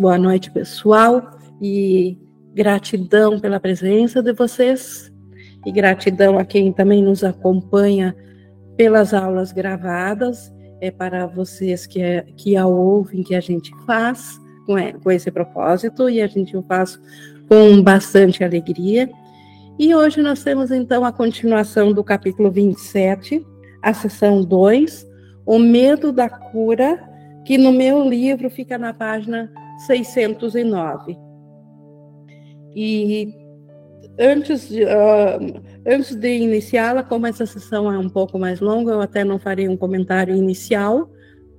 Boa noite, pessoal, e gratidão pela presença de vocês, e gratidão a quem também nos acompanha pelas aulas gravadas, é para vocês que, é, que a ouvem, que a gente faz com, é, com esse propósito, e a gente o faz com bastante alegria. E hoje nós temos então a continuação do capítulo 27, a sessão 2, o medo da cura, que no meu livro fica na página 609. E antes de, uh, antes de iniciá-la, como essa sessão é um pouco mais longa, eu até não farei um comentário inicial.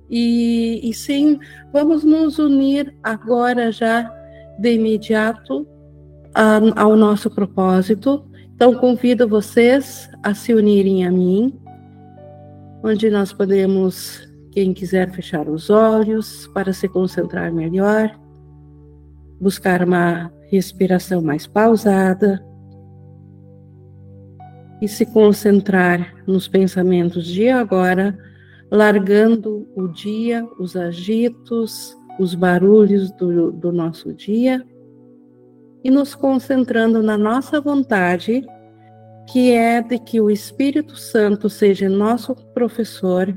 E, e sim, vamos nos unir agora já de imediato ao nosso propósito. Então, convido vocês a se unirem a mim, onde nós podemos, quem quiser fechar os olhos para se concentrar melhor, buscar uma respiração mais pausada e se concentrar nos pensamentos de agora, largando o dia, os agitos, os barulhos do, do nosso dia e nos concentrando na nossa vontade, que é de que o Espírito Santo seja nosso professor,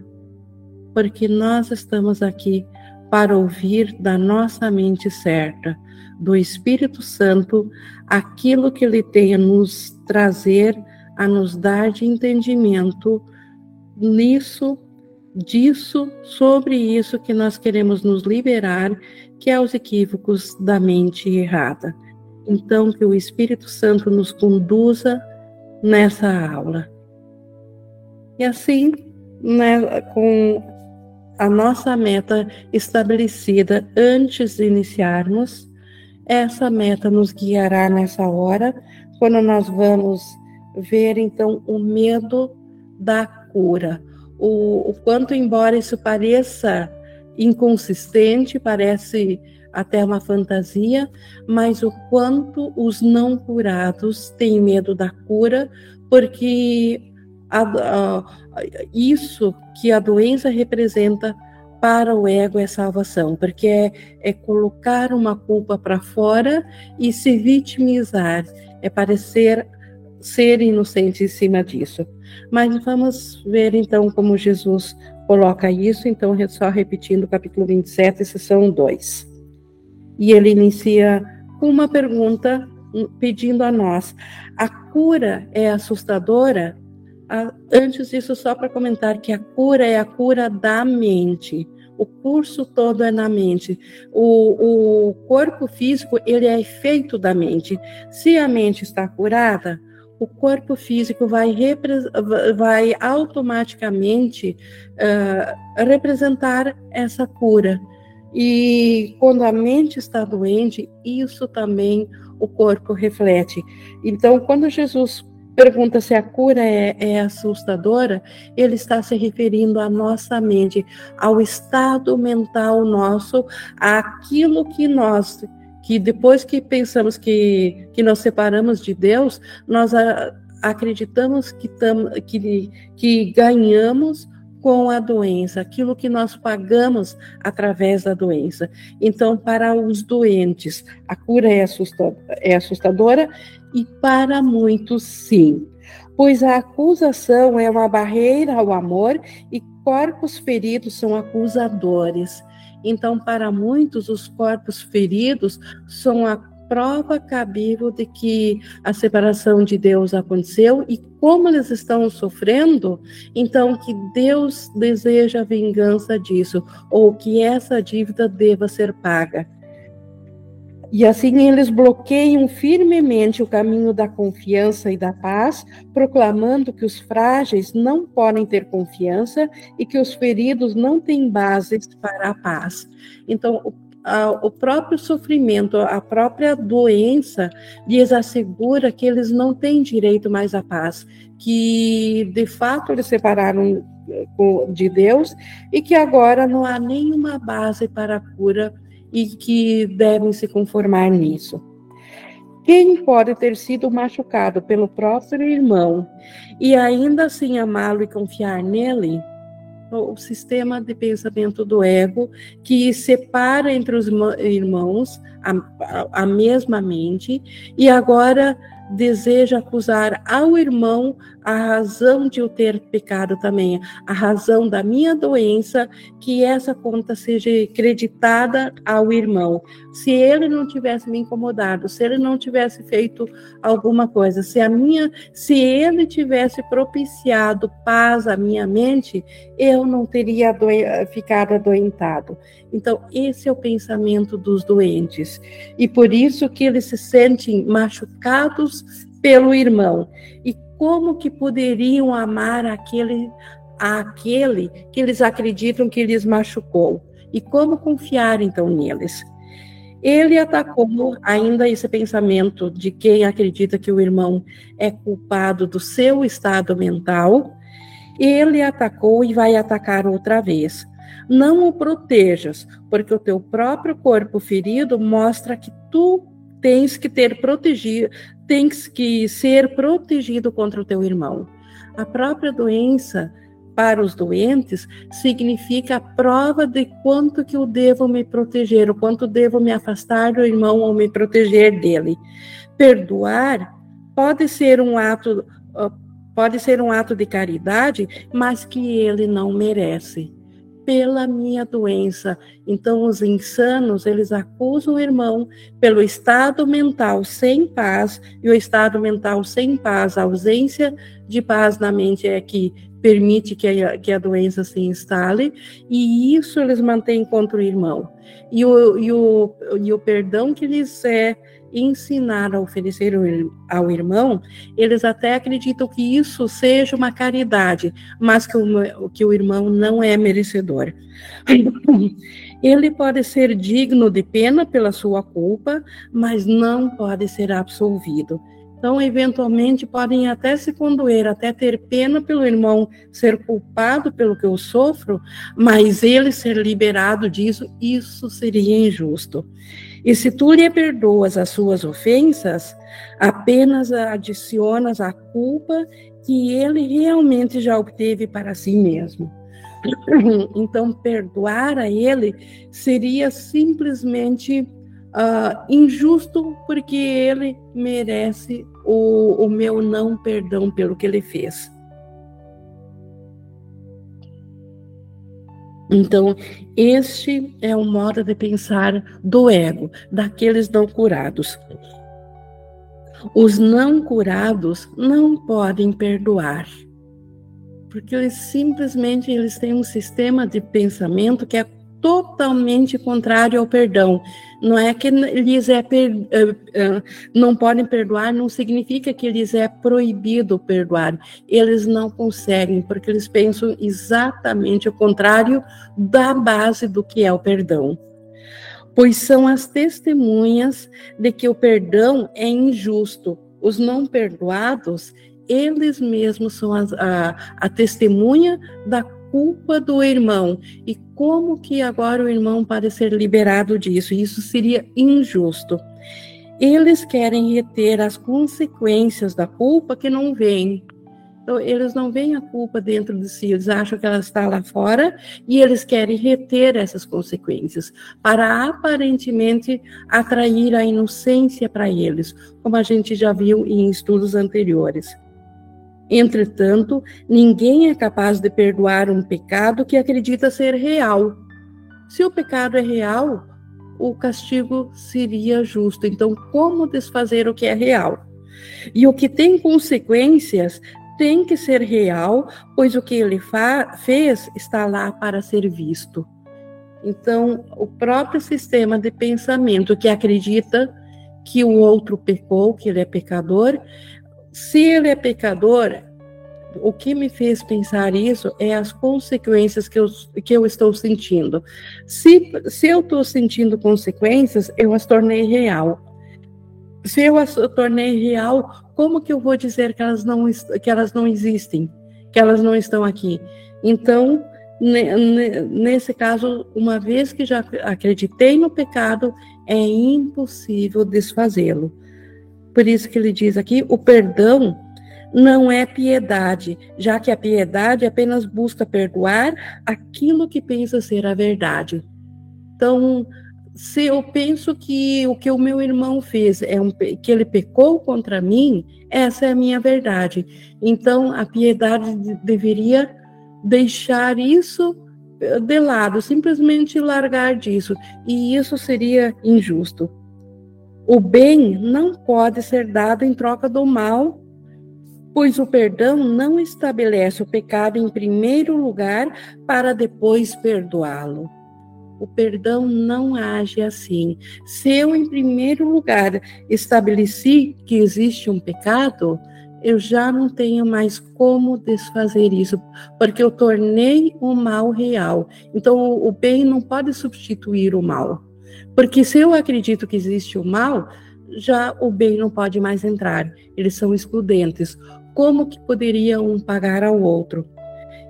porque nós estamos aqui para ouvir da nossa mente certa, do Espírito Santo aquilo que ele tem a nos trazer, a nos dar de entendimento nisso, disso, sobre isso que nós queremos nos liberar, que é os equívocos da mente errada. Então, que o Espírito Santo nos conduza nessa aula. E assim, né, com a nossa meta estabelecida antes de iniciarmos, essa meta nos guiará nessa hora, quando nós vamos ver então o medo da cura. O, o quanto, embora isso pareça inconsistente, parece até uma fantasia, mas o quanto os não curados têm medo da cura, porque a, a, isso que a doença representa para o ego é salvação, porque é, é colocar uma culpa para fora e se vitimizar, é parecer ser inocente em cima disso. Mas vamos ver então como Jesus coloca isso, então só repetindo o capítulo 27, sessão 2. E ele inicia com uma pergunta hum, pedindo a nós: a cura é assustadora? Antes disso, só para comentar que a cura é a cura da mente. O curso todo é na mente. O, o corpo físico, ele é efeito da mente. Se a mente está curada, o corpo físico vai, vai automaticamente uh, representar essa cura. E quando a mente está doente, isso também o corpo reflete. Então, quando Jesus pergunta se a cura é, é, assustadora, ele está se referindo à nossa mente, ao estado mental nosso, àquilo que nós, que depois que pensamos que, que nós separamos de Deus, nós a, acreditamos que, tam, que, que ganhamos com a doença, aquilo que nós pagamos através da doença. Então, para os doentes, a cura é, é assustadora e para muitos, sim. Pois a acusação é uma barreira ao amor e corpos feridos são acusadores. Então, para muitos, os corpos feridos são a prova cabível de que a separação de Deus aconteceu e como eles estão sofrendo, então que Deus deseja a vingança disso, ou que essa dívida deva ser paga. E assim eles bloqueiam firmemente o caminho da confiança e da paz, proclamando que os frágeis não podem ter confiança e que os feridos não têm bases para a paz. Então, o o próprio sofrimento, a própria doença lhes assegura que eles não têm direito mais à paz, que de fato eles separaram eh, de Deus e que agora não há nenhuma base para a cura e que devem se conformar nisso. Quem pode ter sido machucado pelo próprio irmão e ainda assim amá-lo e confiar nele? O sistema de pensamento do ego que separa entre os irmãos a, a, a mesma mente e agora deseja acusar ao irmão a razão de eu ter pecado também, a razão da minha doença, que essa conta seja creditada ao irmão. Se ele não tivesse me incomodado, se ele não tivesse feito alguma coisa, se a minha, se ele tivesse propiciado paz à minha mente, eu não teria ficado adoentado. Então, esse é o pensamento dos doentes. E por isso que eles se sentem machucados pelo irmão. E como que poderiam amar aquele aquele que eles acreditam que lhes machucou? E como confiar então neles? Ele atacou ainda esse pensamento de quem acredita que o irmão é culpado do seu estado mental. Ele atacou e vai atacar outra vez. Não o protejas, porque o teu próprio corpo ferido mostra que tu tens que ter protegido, tens que ser protegido contra o teu irmão. A própria doença para os doentes significa a prova de quanto que eu devo me proteger, o quanto devo me afastar do irmão ou me proteger dele. Perdoar pode ser um ato pode ser um ato de caridade, mas que ele não merece pela minha doença. Então, os insanos, eles acusam o irmão pelo estado mental sem paz, e o estado mental sem paz, a ausência de paz na mente é que permite que a, que a doença se instale, e isso eles mantêm contra o irmão. E o, e o, e o perdão que lhes é ensinar a oferecer ao irmão, eles até acreditam que isso seja uma caridade, mas que o, que o irmão não é merecedor. Ele pode ser digno de pena pela sua culpa, mas não pode ser absolvido. Então, eventualmente, podem até se condoer, até ter pena pelo irmão ser culpado pelo que eu sofro, mas ele ser liberado disso, isso seria injusto. E se tu lhe perdoas as suas ofensas, apenas adicionas a culpa que ele realmente já obteve para si mesmo. Então, perdoar a ele seria simplesmente uh, injusto, porque ele merece o, o meu não perdão pelo que ele fez. Então, este é o modo de pensar do ego, daqueles não curados. Os não curados não podem perdoar, porque eles simplesmente eles têm um sistema de pensamento que é totalmente contrário ao perdão. Não é que lhes é per, uh, uh, não podem perdoar, não significa que lhes é proibido perdoar. Eles não conseguem, porque eles pensam exatamente o contrário da base do que é o perdão. Pois são as testemunhas de que o perdão é injusto. Os não perdoados, eles mesmos são a, a, a testemunha da culpa do irmão e como que agora o irmão pode ser liberado disso? Isso seria injusto. Eles querem reter as consequências da culpa que não vêm. Então, eles não veem a culpa dentro de si, eles acham que ela está lá fora e eles querem reter essas consequências para aparentemente atrair a inocência para eles, como a gente já viu em estudos anteriores. Entretanto, ninguém é capaz de perdoar um pecado que acredita ser real. Se o pecado é real, o castigo seria justo. Então, como desfazer o que é real? E o que tem consequências tem que ser real, pois o que ele fez está lá para ser visto. Então, o próprio sistema de pensamento que acredita que o outro pecou, que ele é pecador, se ele é pecador, o que me fez pensar isso é as consequências que eu, que eu estou sentindo. Se, se eu estou sentindo consequências, eu as tornei real. Se eu as tornei real, como que eu vou dizer que elas não, que elas não existem, que elas não estão aqui? Então, nesse caso, uma vez que já acreditei no pecado, é impossível desfazê-lo. Por isso que ele diz aqui: o perdão não é piedade, já que a piedade apenas busca perdoar aquilo que pensa ser a verdade. Então, se eu penso que o que o meu irmão fez é um, que ele pecou contra mim, essa é a minha verdade. Então, a piedade deveria deixar isso de lado, simplesmente largar disso, e isso seria injusto. O bem não pode ser dado em troca do mal, pois o perdão não estabelece o pecado em primeiro lugar para depois perdoá-lo. O perdão não age assim. Se eu, em primeiro lugar, estabeleci que existe um pecado, eu já não tenho mais como desfazer isso, porque eu tornei o mal real. Então, o bem não pode substituir o mal. Porque se eu acredito que existe o mal, já o bem não pode mais entrar. Eles são excludentes. Como que poderia um pagar ao outro?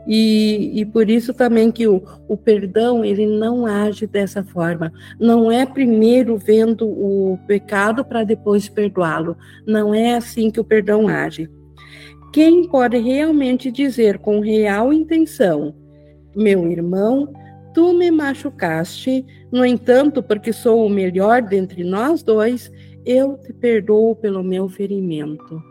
E, e por isso também que o, o perdão ele não age dessa forma. Não é primeiro vendo o pecado para depois perdoá-lo. Não é assim que o perdão age. Quem pode realmente dizer com real intenção, meu irmão, tu me machucaste, no entanto, porque sou o melhor dentre nós dois, eu te perdoo pelo meu ferimento.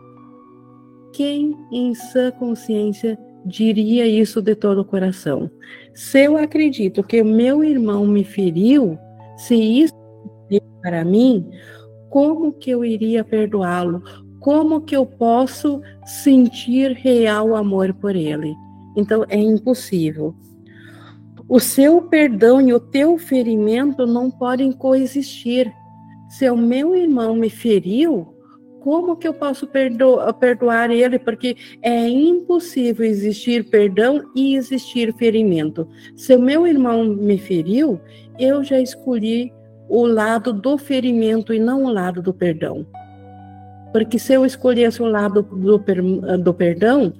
Quem em sã consciência diria isso de todo o coração. Se eu acredito que meu irmão me feriu, se isso é para mim, como que eu iria perdoá-lo? Como que eu posso sentir real amor por ele? Então é impossível. O seu perdão e o teu ferimento não podem coexistir. Se o meu irmão me feriu, como que eu posso perdo perdoar ele? Porque é impossível existir perdão e existir ferimento. Se o meu irmão me feriu, eu já escolhi o lado do ferimento e não o lado do perdão. Porque se eu escolhesse o lado do, do perdão,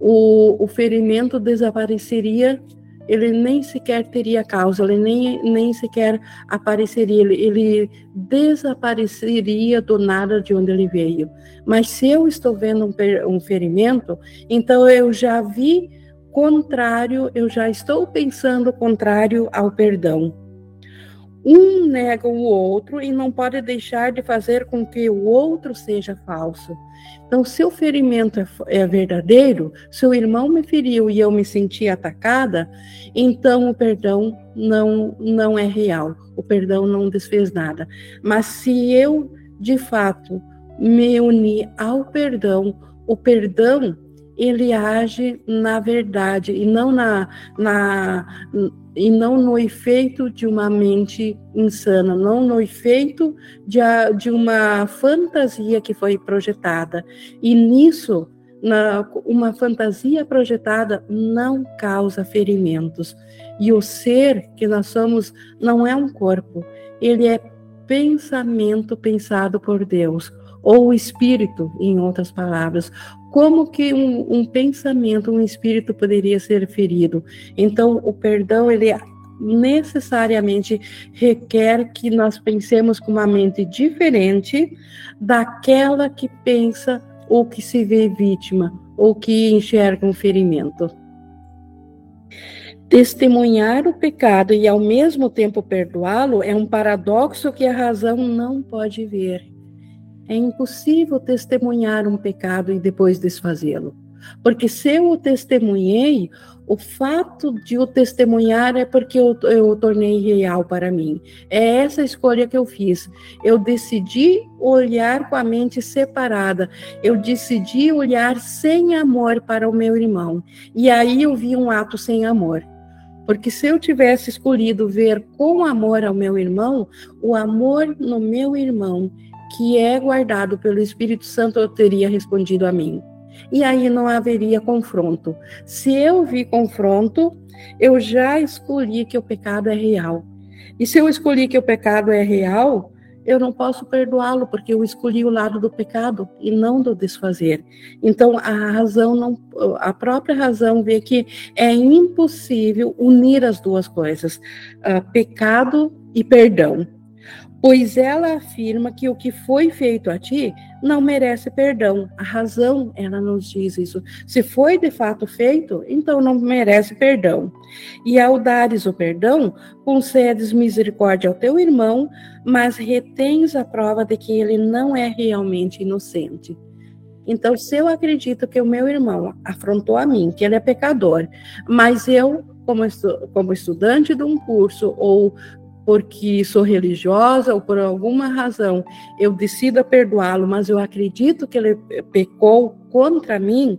o, o ferimento desapareceria ele nem sequer teria causa, ele nem, nem sequer apareceria, ele, ele desapareceria do nada de onde ele veio. Mas se eu estou vendo um, um ferimento, então eu já vi contrário, eu já estou pensando contrário ao perdão. Um nega o outro e não pode deixar de fazer com que o outro seja falso. Então, se o ferimento é, é, verdadeiro, se o irmão me feriu e eu me senti atacada, então o perdão não, não é real, o perdão não desfez nada. Mas se eu, de fato, me uni ao perdão, o perdão ele age na verdade e não na, na e não no efeito de uma mente insana, não no efeito de, de uma fantasia que foi projetada. E nisso, na, uma fantasia projetada não causa ferimentos. E o ser que nós somos não é um corpo, ele é pensamento pensado por Deus, ou espírito, em outras palavras. Como que um, um, pensamento, um espírito poderia ser ferido? Então, o perdão, ele necessariamente requer que nós pensemos com uma mente diferente daquela que pensa ou que se vê vítima ou que enxerga um ferimento. Testemunhar o pecado e ao mesmo tempo perdoá-lo é um paradoxo que a razão não pode ver. É impossível testemunhar um pecado e depois desfazê-lo. Porque se eu o testemunhei, o fato de o testemunhar é porque eu, eu o tornei real para mim. É essa escolha que eu fiz. Eu decidi olhar com a mente separada. Eu decidi olhar sem amor para o meu irmão. E aí eu vi um ato sem amor. Porque se eu tivesse escolhido ver com amor ao meu irmão, o amor no meu irmão que é guardado pelo Espírito Santo, eu teria respondido a mim. E aí não haveria confronto. Se eu vi confronto, eu já escolhi que o pecado é real. E se eu escolhi que o pecado é real, eu não posso perdoá-lo, porque eu escolhi o lado do pecado e não do desfazer. Então a razão não, a própria razão vê que é impossível unir as duas coisas, uh, pecado e perdão. Pois ela afirma que o que foi feito a ti não merece perdão. A razão, ela nos diz isso. Se foi de fato feito, então não merece perdão. E ao dares o perdão, concedes misericórdia ao teu irmão, mas retens a prova de que ele não é realmente inocente. Então, se eu acredito que o meu irmão afrontou a mim, que ele é pecador, mas eu, como, estu como estudante de um curso ou porque sou religiosa ou por alguma razão eu decido perdoá-lo, mas eu acredito que ele pecou contra mim,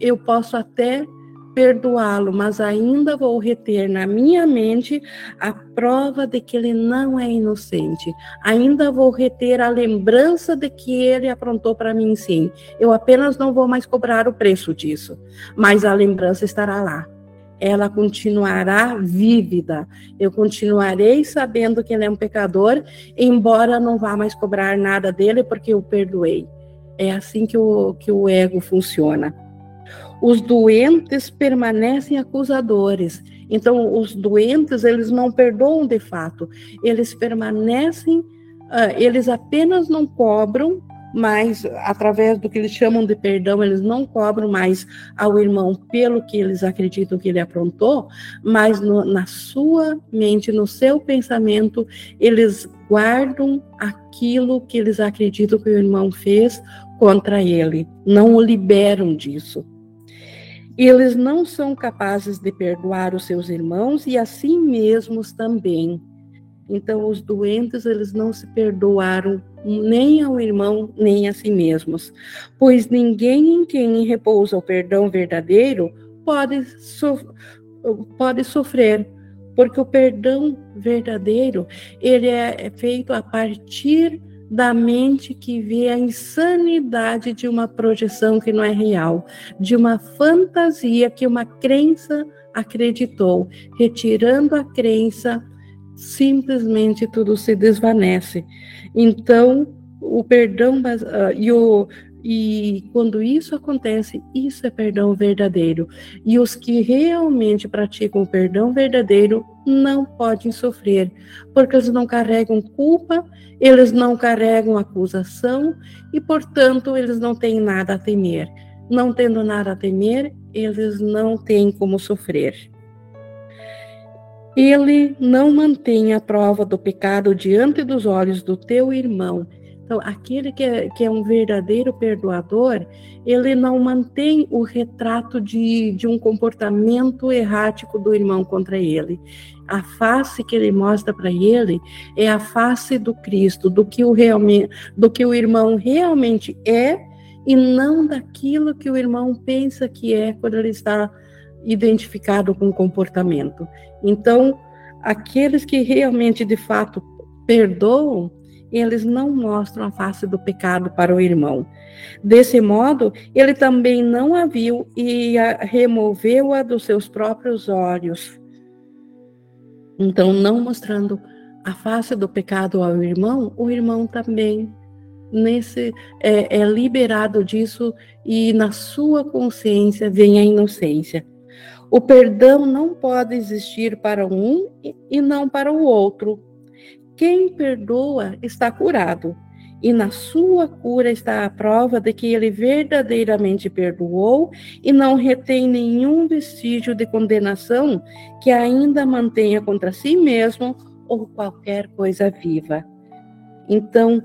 eu posso até perdoá-lo, mas ainda vou reter na minha mente a prova de que ele não é inocente. Ainda vou reter a lembrança de que ele aprontou para mim sim. Eu apenas não vou mais cobrar o preço disso, mas a lembrança estará lá ela continuará vívida. Eu continuarei sabendo que ele é um pecador, embora não vá mais cobrar nada dele, porque eu perdoei. É assim que o, que o ego funciona. Os doentes permanecem acusadores. Então, os doentes, eles não perdoam de fato. Eles permanecem, uh, eles apenas não cobram mas através do que eles chamam de perdão, eles não cobram mais ao irmão pelo que eles acreditam que ele aprontou, mas no, na sua mente, no seu pensamento, eles guardam aquilo que eles acreditam que o irmão fez contra ele, não o liberam disso. Eles não são capazes de perdoar os seus irmãos e a si mesmos também. Então, os doentes, eles não se perdoaram nem ao irmão, nem a si mesmos. Pois ninguém em quem repousa o perdão verdadeiro pode, so pode sofrer, porque o perdão verdadeiro, ele é feito a partir da mente que vê a insanidade de uma projeção que não é real, de uma fantasia que uma crença acreditou, retirando a crença, simplesmente tudo se desvanece. Então, o perdão uh, e, o, e quando isso acontece, isso é perdão verdadeiro. E os que realmente praticam o perdão verdadeiro não podem sofrer, porque eles não carregam culpa, eles não carregam acusação e, portanto, eles não têm nada a temer. Não tendo nada a temer, eles não têm como sofrer. Ele não mantém a prova do pecado diante dos olhos do teu irmão. Então, aquele que é, que é um verdadeiro perdoador, ele não mantém o retrato de, de um comportamento errático do irmão contra ele. A face que ele mostra para ele é a face do Cristo, do que, o realmente, do que o irmão realmente é e não daquilo que o irmão pensa que é quando ele está identificado com o comportamento. Então, aqueles que realmente, de fato, perdoam, eles não mostram a face do pecado para o irmão. Desse modo, ele também não a viu e removeu-a dos seus próprios olhos. Então, não mostrando a face do pecado ao irmão, o irmão também nesse é, é liberado disso e na sua consciência vem a inocência. O perdão não pode existir para um e não para o outro. Quem perdoa está curado, e na sua cura está a prova de que ele verdadeiramente perdoou e não retém nenhum vestígio de condenação que ainda mantenha contra si mesmo ou qualquer coisa viva. Então,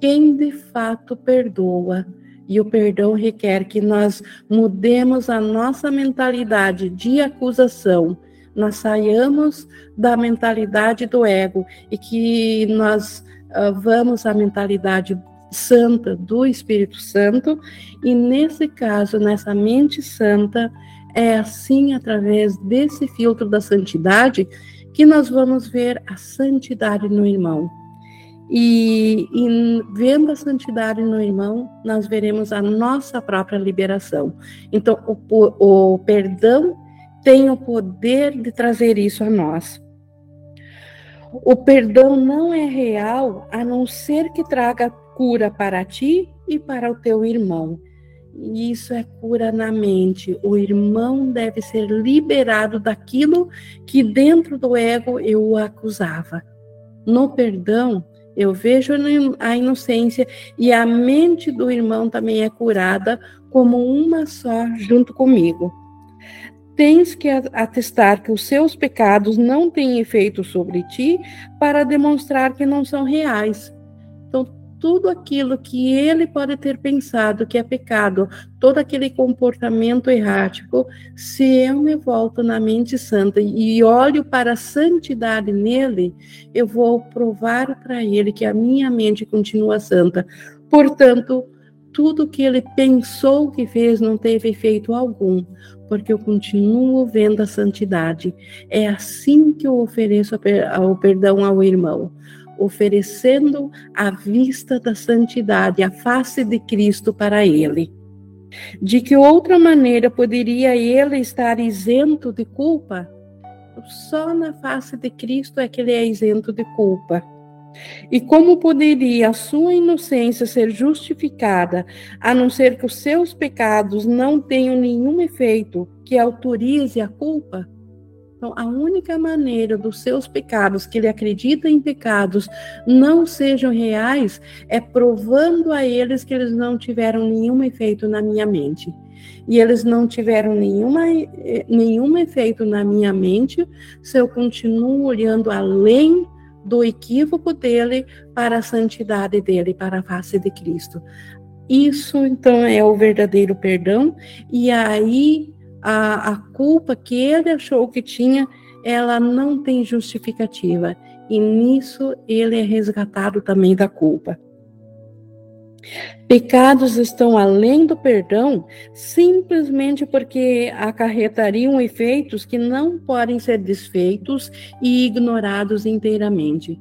quem de fato perdoa e o perdão requer que nós mudemos a nossa mentalidade de acusação, nós saiamos da mentalidade do ego e que nós uh, vamos à mentalidade santa do Espírito Santo, e nesse caso, nessa mente santa, é assim, através desse filtro da santidade, que nós vamos ver a santidade no irmão. E, e, vendo a santidade no irmão, nós veremos a nossa própria liberação. Então, o, o perdão tem o poder de trazer isso a nós. O perdão não é real a não ser que traga cura para ti e para o teu irmão. E isso é cura na mente. O irmão deve ser liberado daquilo que dentro do ego eu o acusava. No perdão, Eu vejo a inocência e a mente do irmão também é curada como uma só junto comigo. Tens que atestar que os seus pecados não têm efeito sobre ti para demonstrar que não são reais tudo aquilo que ele pode ter pensado que é pecado, todo aquele comportamento errático, se eu me volto na mente santa e olho para a santidade nele, eu vou provar para ele que a minha mente continua santa. Portanto, tudo que ele pensou que fez não teve efeito algum, porque eu continuo vendo a santidade. É assim que eu ofereço o perdão ao irmão oferecendo a vista da santidade, a face de Cristo para ele. De que outra maneira poderia ele estar isento de culpa? Só na face de Cristo é que ele é isento de culpa. E como poderia a sua inocência ser justificada, a não ser que os seus pecados não tenham nenhum efeito que autorize a culpa? Então, a única maneira dos seus pecados, que ele acredita em pecados, não sejam reais, é provando a eles que eles não tiveram nenhum efeito na minha mente. E eles não tiveram nenhuma, eh, nenhum efeito na minha mente se eu continuo olhando além do equívoco dele para a santidade dele, para a face de Cristo. Isso, então, é o verdadeiro perdão, e aí a, a culpa que ele achou que tinha, ela não tem justificativa. E nisso ele é resgatado também da culpa. Pecados estão além do perdão simplesmente porque acarretariam efeitos que não podem ser desfeitos e ignorados inteiramente.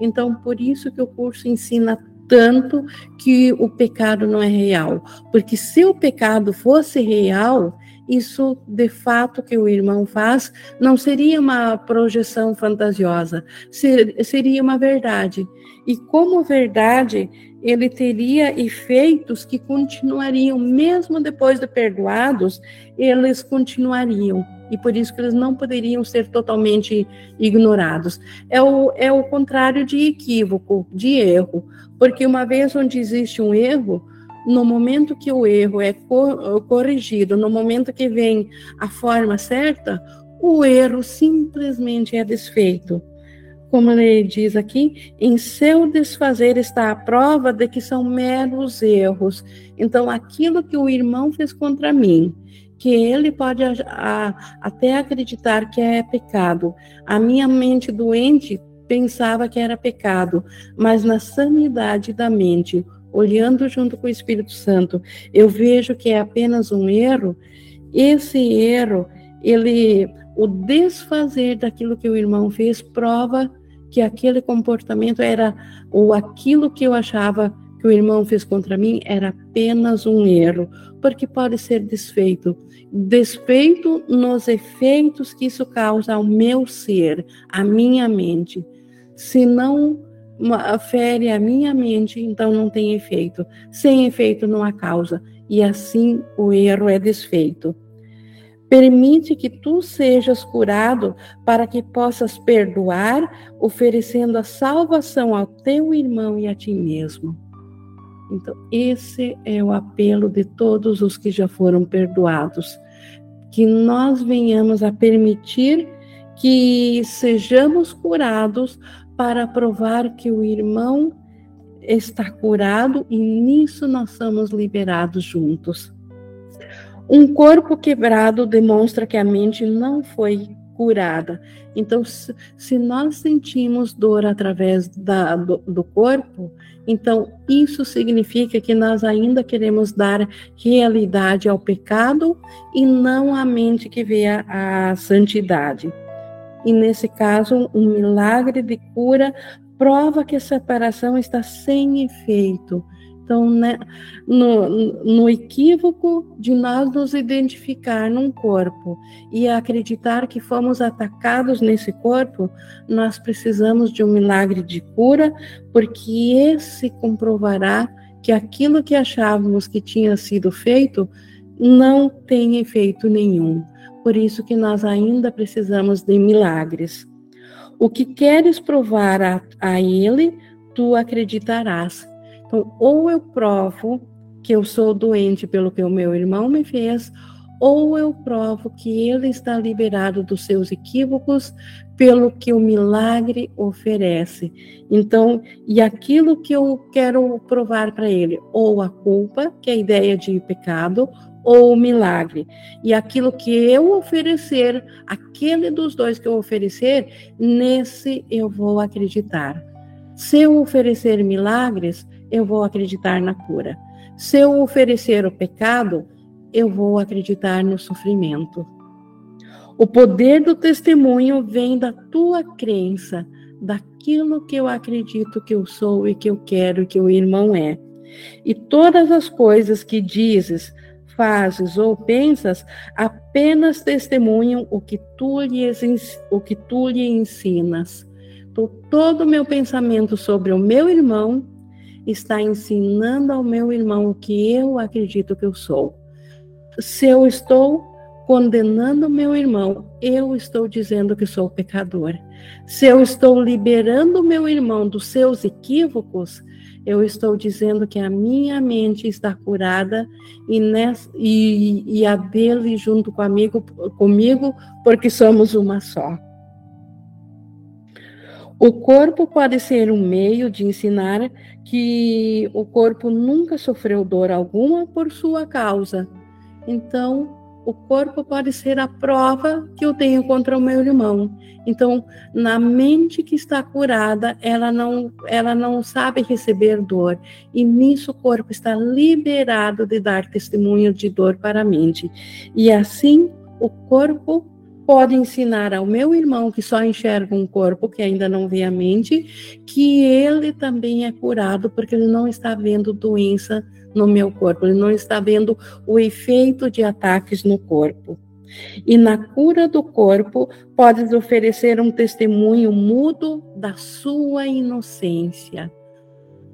Então, por isso que o curso ensina tanto que o pecado não é real. Porque se o pecado fosse real, isso de fato que o irmão faz não seria uma projeção fantasiosa, seria uma verdade. E como verdade, ele teria efeitos que continuariam, mesmo depois de perdoados, eles continuariam. E por isso que eles não poderiam ser totalmente ignorados. É o, é o contrário de equívoco, de erro. Porque uma vez onde existe um erro, no momento que o erro é corrigido, no momento que vem a forma certa, o erro simplesmente é desfeito. Como ele diz aqui, em seu desfazer está a prova de que são meros erros. Então, aquilo que o irmão fez contra mim, que ele pode a, a, até acreditar que é pecado, a minha mente doente pensava que era pecado, mas na sanidade da mente, olhando junto com o Espírito Santo, eu vejo que é apenas um erro, esse erro, ele, o desfazer daquilo que o irmão fez, prova que aquele comportamento era, ou aquilo que eu achava que o irmão fez contra mim era apenas um erro, porque pode ser desfeito. Desfeito nos efeitos que isso causa ao meu ser, à minha mente. Se não fere a minha mente, então não tem efeito. Sem efeito não há causa, e assim o erro é desfeito. Permite que tu sejas curado para que possas perdoar, oferecendo a salvação ao teu irmão e a ti mesmo. Então, esse é o apelo de todos os que já foram perdoados. Que nós venhamos a permitir que sejamos curados para provar que o irmão está curado e nisso nós somos liberados juntos. Um corpo quebrado demonstra que a mente não foi curada. Então, se nós sentimos dor através da, do, do, corpo, então isso significa que nós ainda queremos dar realidade ao pecado e não à mente que vê a, a santidade e nesse caso, um milagre de cura prova que a separação está sem efeito. Então, né, no, no equívoco de nós nos identificar num corpo e acreditar que fomos atacados nesse corpo, nós precisamos de um milagre de cura, porque esse comprovará que aquilo que achávamos que tinha sido feito não tem efeito nenhum. Por isso que nós ainda precisamos de milagres. O que queres provar a, a ele, tu acreditarás. Então, ou eu provo que eu sou doente pelo que o meu irmão me fez, ou eu provo que ele está liberado dos seus equívocos pelo que o milagre oferece. Então, e aquilo que eu quero provar para ele, ou a culpa, que é a ideia de pecado, ou o milagre. E aquilo que eu oferecer, aquele dos dois que eu oferecer, nesse eu vou acreditar. Se eu oferecer milagres, eu vou acreditar na cura. Se eu oferecer o pecado, eu vou acreditar no sofrimento. O poder do testemunho vem da tua crença, daquilo que eu acredito que eu sou e que eu quero que o irmão é. E todas as coisas que dizes, fazes ou pensas apenas testemunham o que tu lhes, o que tu lhe ensinas. Então, todo o meu pensamento sobre o meu irmão está ensinando ao meu irmão o que eu acredito que eu sou. Se eu estou condenando meu irmão, eu estou dizendo que sou pecador. Se eu estou liberando meu irmão dos seus equívocos, eu estou dizendo que a minha mente está curada e, nessa, e, e a dele junto comigo, comigo, porque somos uma só. O corpo pode ser um meio de ensinar que o corpo nunca sofreu dor alguma por sua causa. Então, o corpo pode ser a prova que eu tenho contra o meu irmão. Então, na mente que está curada, ela não, ela não sabe receber dor. E nisso o corpo está liberado de dar testemunho de dor para a mente. E assim, o corpo pode ensinar ao meu irmão que só enxerga um corpo, que ainda não vê a mente, que ele também é curado porque ele não está vendo doença no meu corpo, ele não está vendo o efeito de ataques no corpo. E na cura do corpo, podes oferecer um testemunho mudo da sua inocência.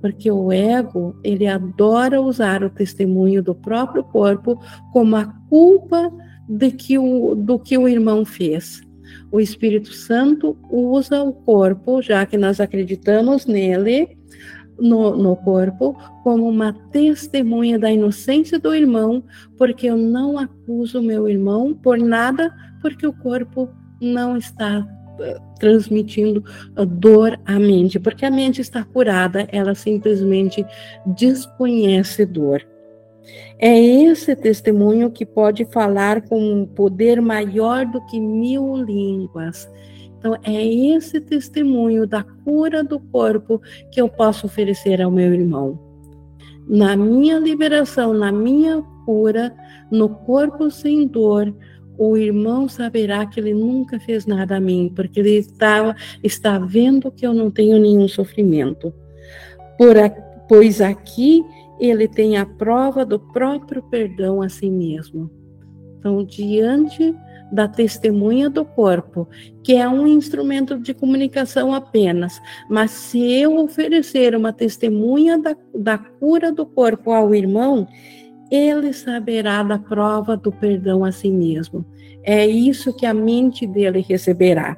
Porque o ego, ele adora usar o testemunho do próprio corpo como a culpa de que o, do que o irmão fez. O Espírito Santo usa o corpo, já que nós acreditamos nele, no, no, corpo, como uma testemunha da inocência do irmão, porque eu não acuso meu irmão por nada, porque o corpo não está uh, transmitindo uh, dor à mente, porque a mente está curada, ela simplesmente desconhece dor. É esse testemunho que pode falar com um poder maior do que mil línguas. Então, é esse testemunho da cura do corpo que eu posso oferecer ao meu irmão. Na minha liberação, na minha cura, no corpo sem dor, o irmão saberá que ele nunca fez nada a mim, porque ele está, está vendo que eu não tenho nenhum sofrimento. Por, pois aqui ele tem a prova do próprio perdão a si mesmo. Então, diante da testemunha do corpo, que é um instrumento de comunicação apenas, mas se eu oferecer uma testemunha da, da cura do corpo ao irmão, ele saberá da prova do perdão a si mesmo. É isso que a mente dele receberá.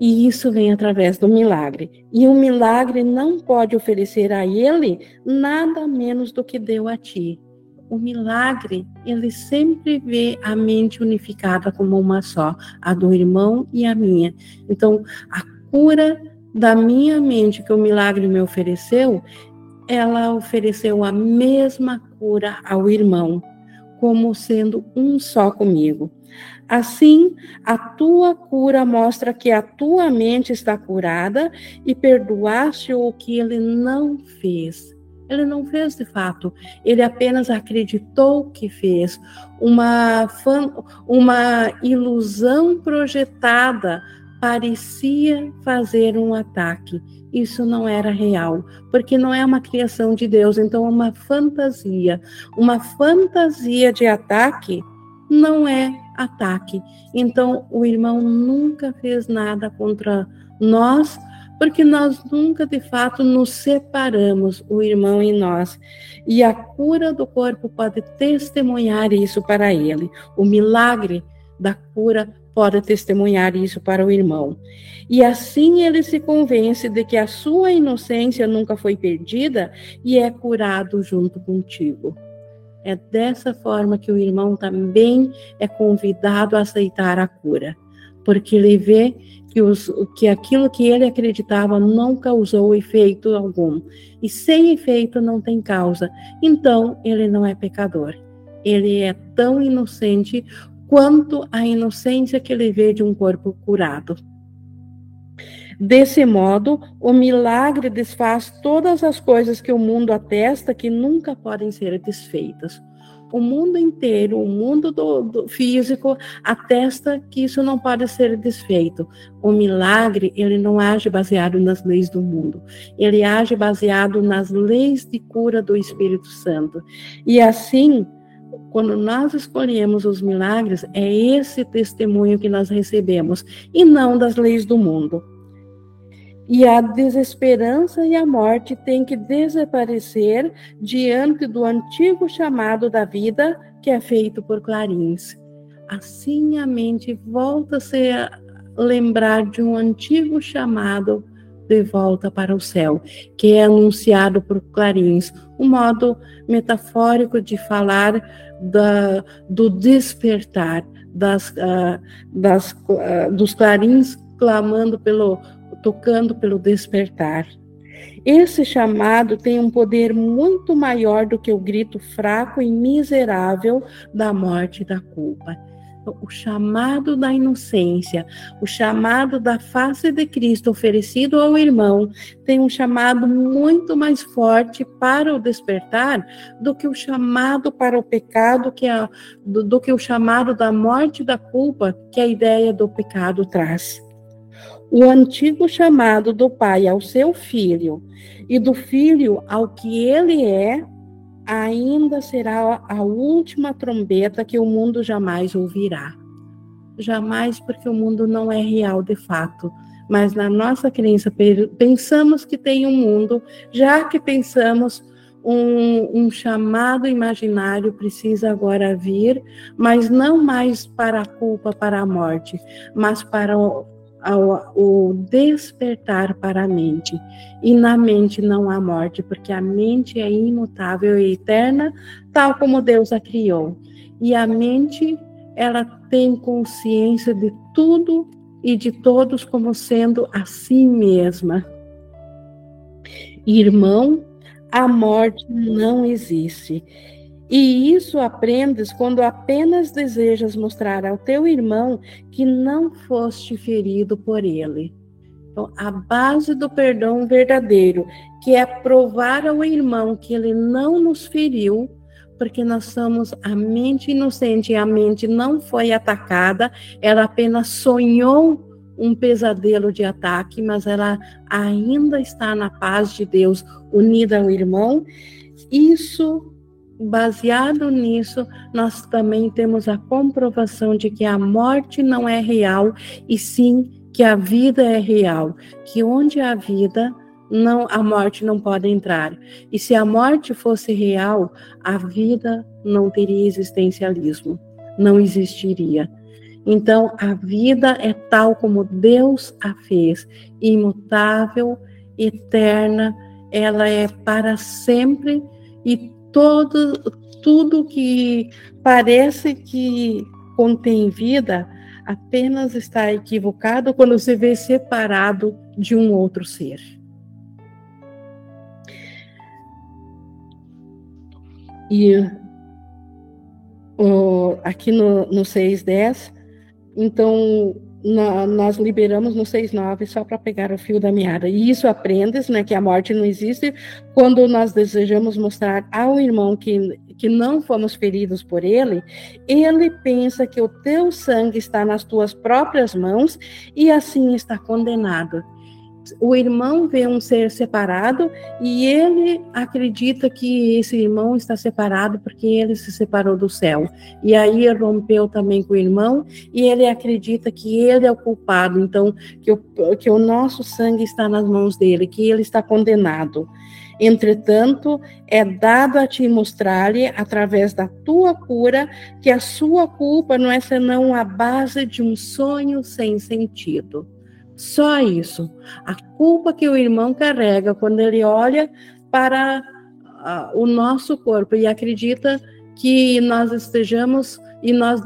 E isso vem através do milagre. E o milagre não pode oferecer a ele nada menos do que deu a ti. O milagre, ele sempre vê a mente unificada como uma só, a do irmão e a minha. Então, a cura da minha mente que o milagre me ofereceu, ela ofereceu a mesma cura ao irmão, como sendo um só comigo. Assim, a tua cura mostra que a tua mente está curada e perdoaste o que ele não fez. Ele não fez de fato, ele apenas acreditou que fez. Uma, uma ilusão projetada parecia fazer um ataque. Isso não era real, porque não é uma criação de Deus, então é uma fantasia. Uma fantasia de ataque não é ataque. Então, o irmão nunca fez nada contra nós, porque nós nunca de fato nos separamos, o irmão e nós. E a cura do corpo pode testemunhar isso para ele. O milagre da cura pode testemunhar isso para o irmão. E assim ele se convence de que a sua inocência nunca foi perdida e é curado junto contigo. É dessa forma que o irmão também é convidado a aceitar a cura, porque ele vê que, os, que aquilo que ele acreditava não causou efeito algum, e sem efeito não tem causa, então ele não é pecador. Ele é tão inocente quanto a inocência que ele vê de um corpo curado. Desse modo, o milagre desfaz todas as coisas que o mundo atesta que nunca podem ser desfeitas. O mundo inteiro, o mundo do, do físico, atesta que isso não pode ser desfeito. O milagre, ele não age baseado nas leis do mundo. Ele age baseado nas leis de cura do Espírito Santo. E assim, quando nós escolhemos os milagres, é esse testemunho que nós recebemos, e não das leis do mundo. E a desesperança e a morte têm que desaparecer diante do antigo chamado da vida que é feito por clarins. Assim a mente volta-se a lembrar de um antigo chamado de volta para o céu, que é anunciado por clarins, um modo metafórico de falar da, do despertar, das, uh, das, uh, dos clarins clamando pelo tocando pelo despertar. Esse chamado tem um poder muito maior do que o grito fraco e miserável da morte e da culpa. O chamado da inocência, o chamado da face de Cristo oferecido ao irmão, tem um chamado muito mais forte para o despertar do que o chamado para o pecado, que é, do, do que o chamado da morte e da culpa que a ideia do pecado traz o antigo chamado do pai ao seu filho e do filho ao que ele é, ainda será a última trombeta que o mundo jamais ouvirá. Jamais, porque o mundo não é real de fato. Mas na nossa crença, pensamos que tem um mundo, já que pensamos um, um, chamado imaginário precisa agora vir, mas não mais para a culpa, para a morte, mas para ao, o despertar para a mente. E na mente não há morte, porque a mente é imutável e eterna, tal como Deus a criou. E a mente, ela tem consciência de tudo e de todos como sendo a si mesma. Irmão, a morte não existe. E isso aprendes quando apenas desejas mostrar ao teu irmão que não foste ferido por ele. Então, a base do perdão verdadeiro, que é provar ao irmão que ele não nos feriu, porque nós somos a mente inocente e a mente não foi atacada, ela apenas sonhou um pesadelo de ataque, mas ela ainda está na paz de Deus, unida ao irmão. Isso baseado nisso, nós também temos a comprovação de que a morte não é real e sim que a vida é real, que onde há vida, não a morte não pode entrar. E se a morte fosse real, a vida não teria existencialismo, não existiria. Então, a vida é tal como Deus a fez, imutável, eterna, ela é para sempre e todo, tudo que parece que contém vida apenas está equivocado quando se vê separado de um outro ser. E o, aqui no, no 610, então na, nós liberamos no 6.9 só para pegar o fio da meada. E isso aprendes, né, que a morte não existe, quando nós desejamos mostrar ao irmão que, que não fomos feridos por ele, ele pensa que o teu sangue está nas tuas próprias mãos e assim está condenado. O irmão vê um ser separado e ele acredita que esse irmão está separado porque ele se separou do céu. E aí rompeu também com o irmão e ele acredita que ele é o culpado, então que o, que o nosso sangue está nas mãos dele, que ele está condenado. Entretanto, é dado a ti mostrar-lhe, através da tua cura, que a sua culpa não é senão a base de um sonho sem sentido. Só isso. A culpa que o irmão carrega quando ele olha para uh, o nosso corpo e acredita que nós estejamos e nós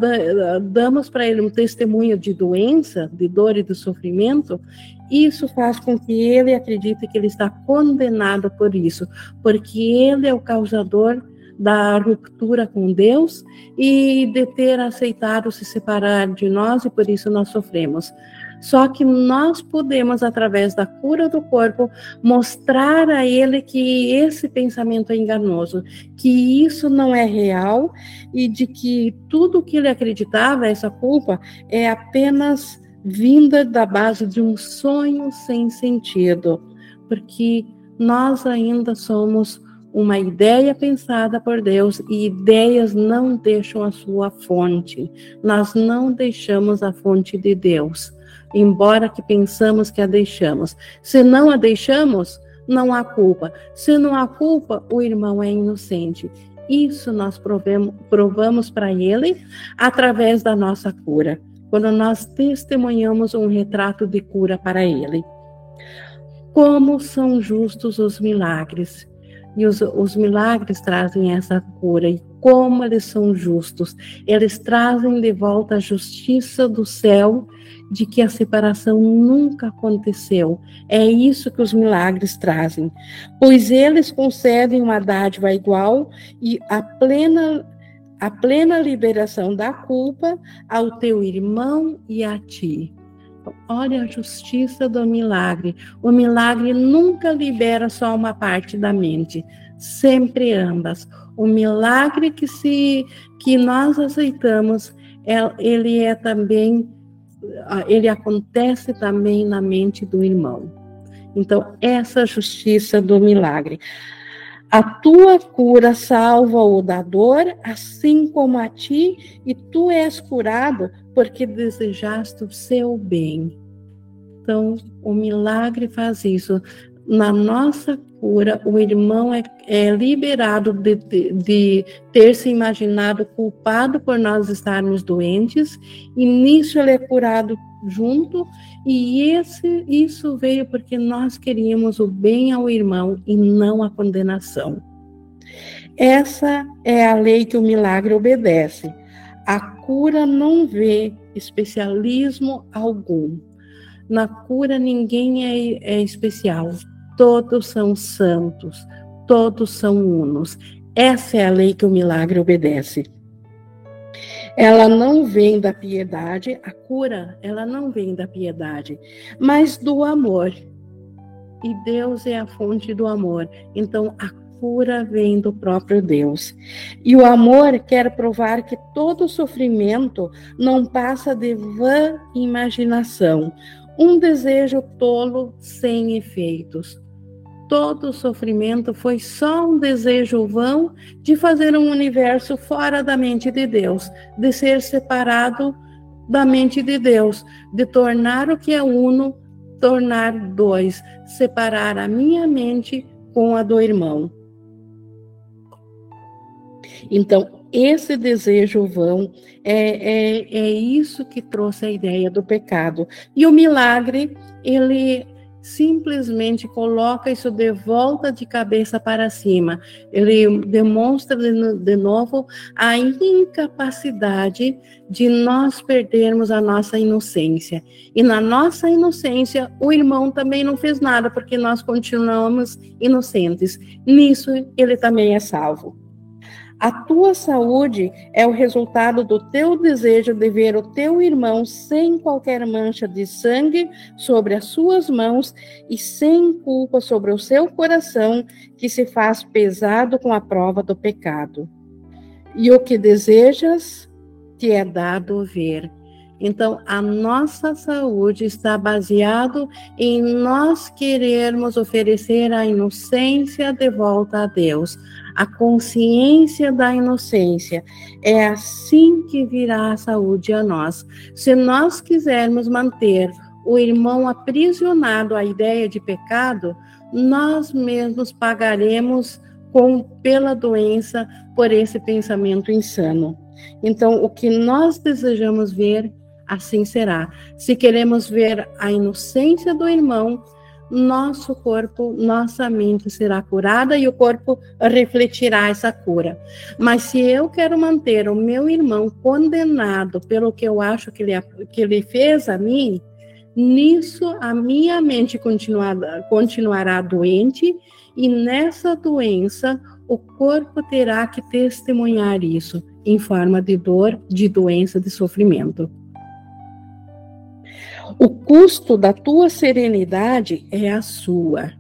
damos para ele um testemunho de doença, de dor e de sofrimento, isso faz com que ele acredite que ele está condenado por isso, porque ele é o causador da ruptura com Deus e de ter aceitado se separar de nós e por isso nós sofremos. Só que nós podemos, através da cura do corpo, mostrar a ele que esse pensamento é enganoso, que isso não é real e de que tudo que ele acreditava, essa culpa, é apenas vinda da base de um sonho sem sentido, porque nós ainda somos uma ideia pensada por Deus e ideias não deixam a sua fonte. Nós não deixamos a fonte de Deus embora que pensamos que a deixamos. Se não a deixamos, não há culpa. Se não há culpa, o irmão é inocente. Isso nós provemos, provamos para ele através da nossa cura, quando nós testemunhamos um retrato de cura para ele. Como são justos os milagres! E os, os milagres trazem essa cura, e como eles são justos! Eles trazem de volta a justiça do céu de que a separação nunca aconteceu. É isso que os milagres trazem, pois eles concedem uma dádiva igual e a plena a plena liberação da culpa ao teu irmão e a ti. Olha a justiça do milagre. O milagre nunca libera só uma parte da mente, sempre ambas. O milagre que se que nós aceitamos, é, ele é também ele acontece também na mente do irmão. Então, essa justiça do milagre. A tua cura salva o da dor, assim como a ti, e tu és curado porque desejaste o seu bem. Então, o milagre faz isso. Na nossa o irmão é, é liberado de, de, de, ter se imaginado culpado por nós estarmos doentes, e nisso ele é curado junto, e esse, isso veio porque nós queríamos o bem ao irmão e não a condenação. Essa é a lei que o milagre obedece. A cura não vê especialismo algum. Na cura ninguém é, é especial todos são santos, todos são unos. Essa é a lei que o milagre obedece. Ela não vem da piedade, a cura, ela não vem da piedade, mas do amor. E Deus é a fonte do amor. Então, a cura vem do próprio Deus. E o amor quer provar que todo sofrimento não passa de vã imaginação, um desejo tolo sem efeitos todo o sofrimento foi só um desejo vão de fazer um universo fora da mente de Deus, de ser separado da mente de Deus, de tornar o que é uno, tornar dois, separar a minha mente com a do irmão. Então, esse desejo vão é, é, é isso que trouxe a ideia do pecado. E o milagre, ele simplesmente coloca isso de volta de cabeça para cima. Ele demonstra de, novo a incapacidade de nós perdermos a nossa inocência. E na nossa inocência, o irmão também não fez nada, porque nós continuamos inocentes. Nisso, ele também é salvo. A tua saúde é o resultado do teu desejo de ver o teu irmão sem qualquer mancha de sangue sobre as suas mãos e sem culpa sobre o seu coração, que se faz pesado com a prova do pecado. E o que desejas te é dado ver. Então, a nossa saúde está baseado em nós querermos oferecer a inocência de volta a Deus, a consciência da inocência. É assim que virá a saúde a nós. Se nós quisermos manter o irmão aprisionado à ideia de pecado, nós mesmos pagaremos com pela doença por esse pensamento insano. Então, o que nós desejamos ver, assim será. Se queremos ver a inocência do irmão, nosso corpo, nossa mente será curada e o corpo refletirá essa cura. Mas se eu quero manter o meu irmão condenado pelo que eu acho que ele, que ele fez a mim, nisso a minha mente continuará, continuará doente e nessa doença o corpo terá que testemunhar isso em forma de dor, de doença, de sofrimento. O custo da tua serenidade é a sua.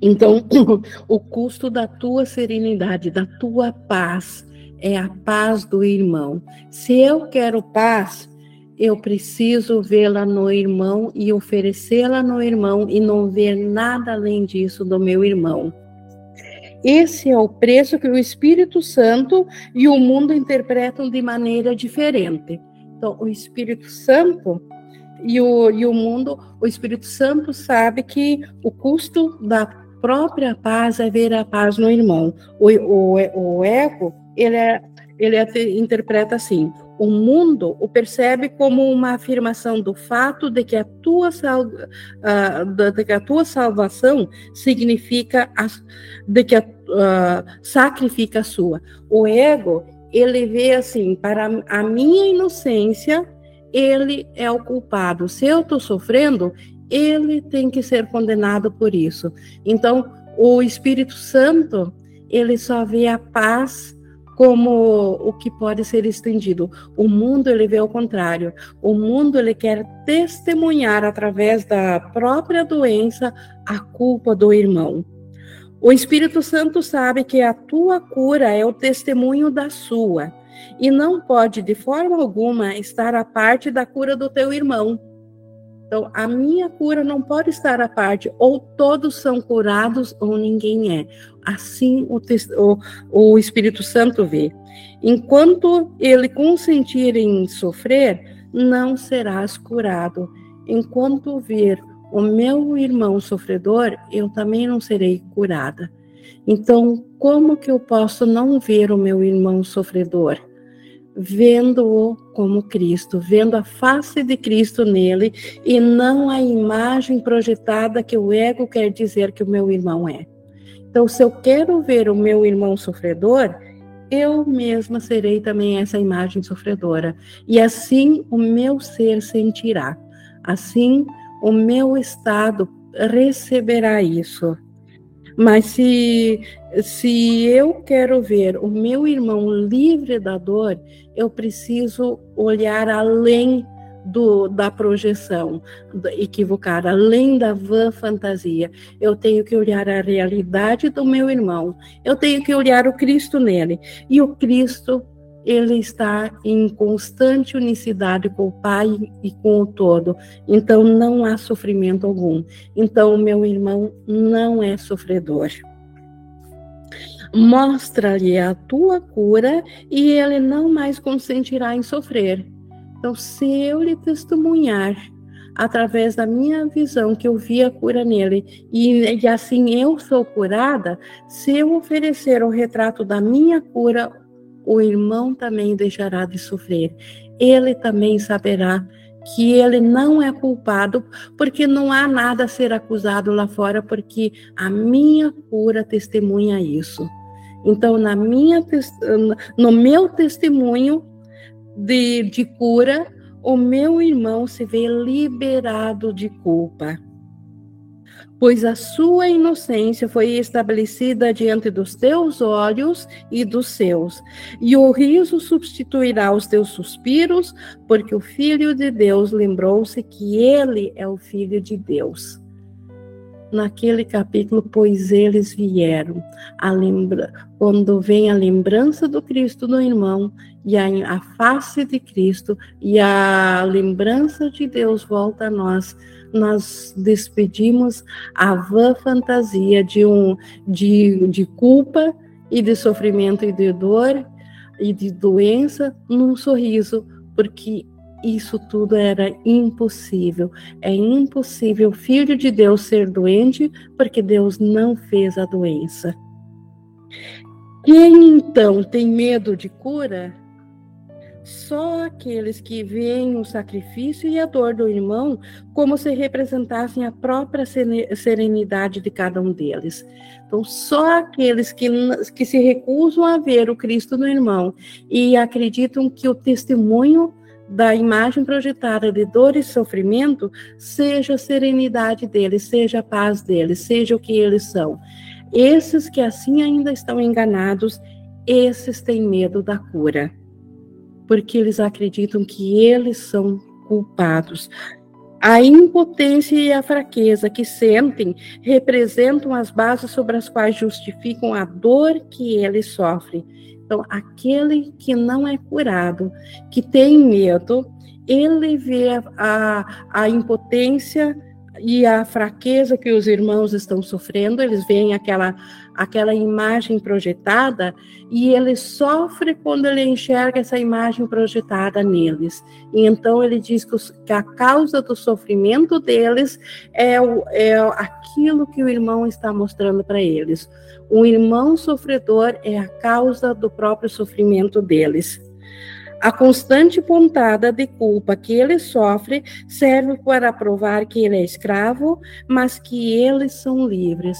Então, o custo da tua serenidade, da tua paz, é a paz do irmão. Se eu quero paz, eu preciso vê-la no irmão e oferecê-la no irmão e não ver nada além disso do meu irmão. Esse é o preço que o Espírito Santo e o mundo interpretam de maneira diferente. Então, o Espírito Santo e o, e o mundo, o Espírito Santo sabe que o custo da própria paz é ver a paz no irmão. O, o, o ego, ele, é, ele é, interpreta assim: o mundo o percebe como uma afirmação do fato de que a tua, sal, uh, de que a tua salvação significa a, de que a, uh, sacrifica a sua. O ego ele vê assim para a minha inocência ele é o culpado. Se eu estou sofrendo, ele tem que ser condenado por isso. Então, o Espírito Santo, ele só vê a paz como o que pode ser estendido. O mundo ele vê o contrário. O mundo ele quer testemunhar através da própria doença a culpa do irmão. O Espírito Santo sabe que a tua cura é o testemunho da sua e não pode de forma alguma estar a parte da cura do teu irmão. Então, a minha cura não pode estar à parte, ou todos são curados ou ninguém é. Assim o, o, o Espírito Santo vê. Enquanto ele consentir em sofrer, não serás curado. Enquanto ver o meu irmão sofredor, eu também não serei curada. Então, como que eu posso não ver o meu irmão sofredor? Vendo-o como Cristo, vendo a face de Cristo nele e não a imagem projetada que o ego quer dizer que o meu irmão é. Então, se eu quero ver o meu irmão sofredor, eu mesma serei também essa imagem sofredora. E assim o meu ser sentirá. Assim o meu estado receberá isso. Mas se, se eu quero ver o meu irmão livre da dor, eu preciso olhar além do, da projeção equivocada, além da vã fantasia. Eu tenho que olhar a realidade do meu irmão. Eu tenho que olhar o Cristo nele. E o Cristo ele está em constante unicidade com o Pai e com o todo. Então não há sofrimento algum. Então o meu irmão não é sofredor. Mostra-lhe a tua cura e ele não mais consentirá em sofrer. Então, se eu lhe testemunhar através da minha visão que eu vi a cura nele e, e assim eu sou curada, se eu oferecer o retrato da minha cura, o irmão também deixará de sofrer. Ele também saberá que ele não é culpado, porque não há nada a ser acusado lá fora, porque a minha cura testemunha isso. Então, na minha, no meu testemunho de, de cura, o meu irmão se vê liberado de culpa pois a sua inocência foi estabelecida diante dos teus olhos e dos seus, e o riso substituirá os teus suspiros, porque o Filho de Deus lembrou-se que ele é o Filho de Deus. Naquele capítulo, pois eles vieram. A lembra... Quando vem a lembrança do Cristo no irmão, e a, a face de Cristo, e a lembrança de Deus volta a nós, nós despedimos a vã fantasia de, um, de, de culpa e de sofrimento e de dor e de doença num sorriso, porque isso tudo era impossível. É impossível o Filho de Deus ser doente, porque Deus não fez a doença. Quem então tem medo de cura? Só aqueles que veem o sacrifício e a dor do irmão como se representassem a própria serenidade de cada um deles. Então, só aqueles que, que se recusam a ver o Cristo no irmão e acreditam que o testemunho da imagem projetada de dor e sofrimento seja a serenidade deles, seja a paz deles, seja o que eles são. Esses que assim ainda estão enganados, esses têm medo da cura, porque eles acreditam que eles são culpados. A impotência e a fraqueza que sentem representam as bases sobre as quais justificam a dor que eles sofrem então, aquele que não é curado, que tem medo, ele vê a, a impotência e a fraqueza que os irmãos estão sofrendo, eles veem aquela, aquela imagem projetada e ele sofre quando ele enxerga essa imagem projetada neles. E então ele diz que, a causa do sofrimento deles é, o, é aquilo que o irmão está mostrando para eles. O irmão sofredor é a causa do próprio sofrimento deles. A constante pontada de culpa que ele sofre serve para provar que ele é escravo, mas que eles são livres.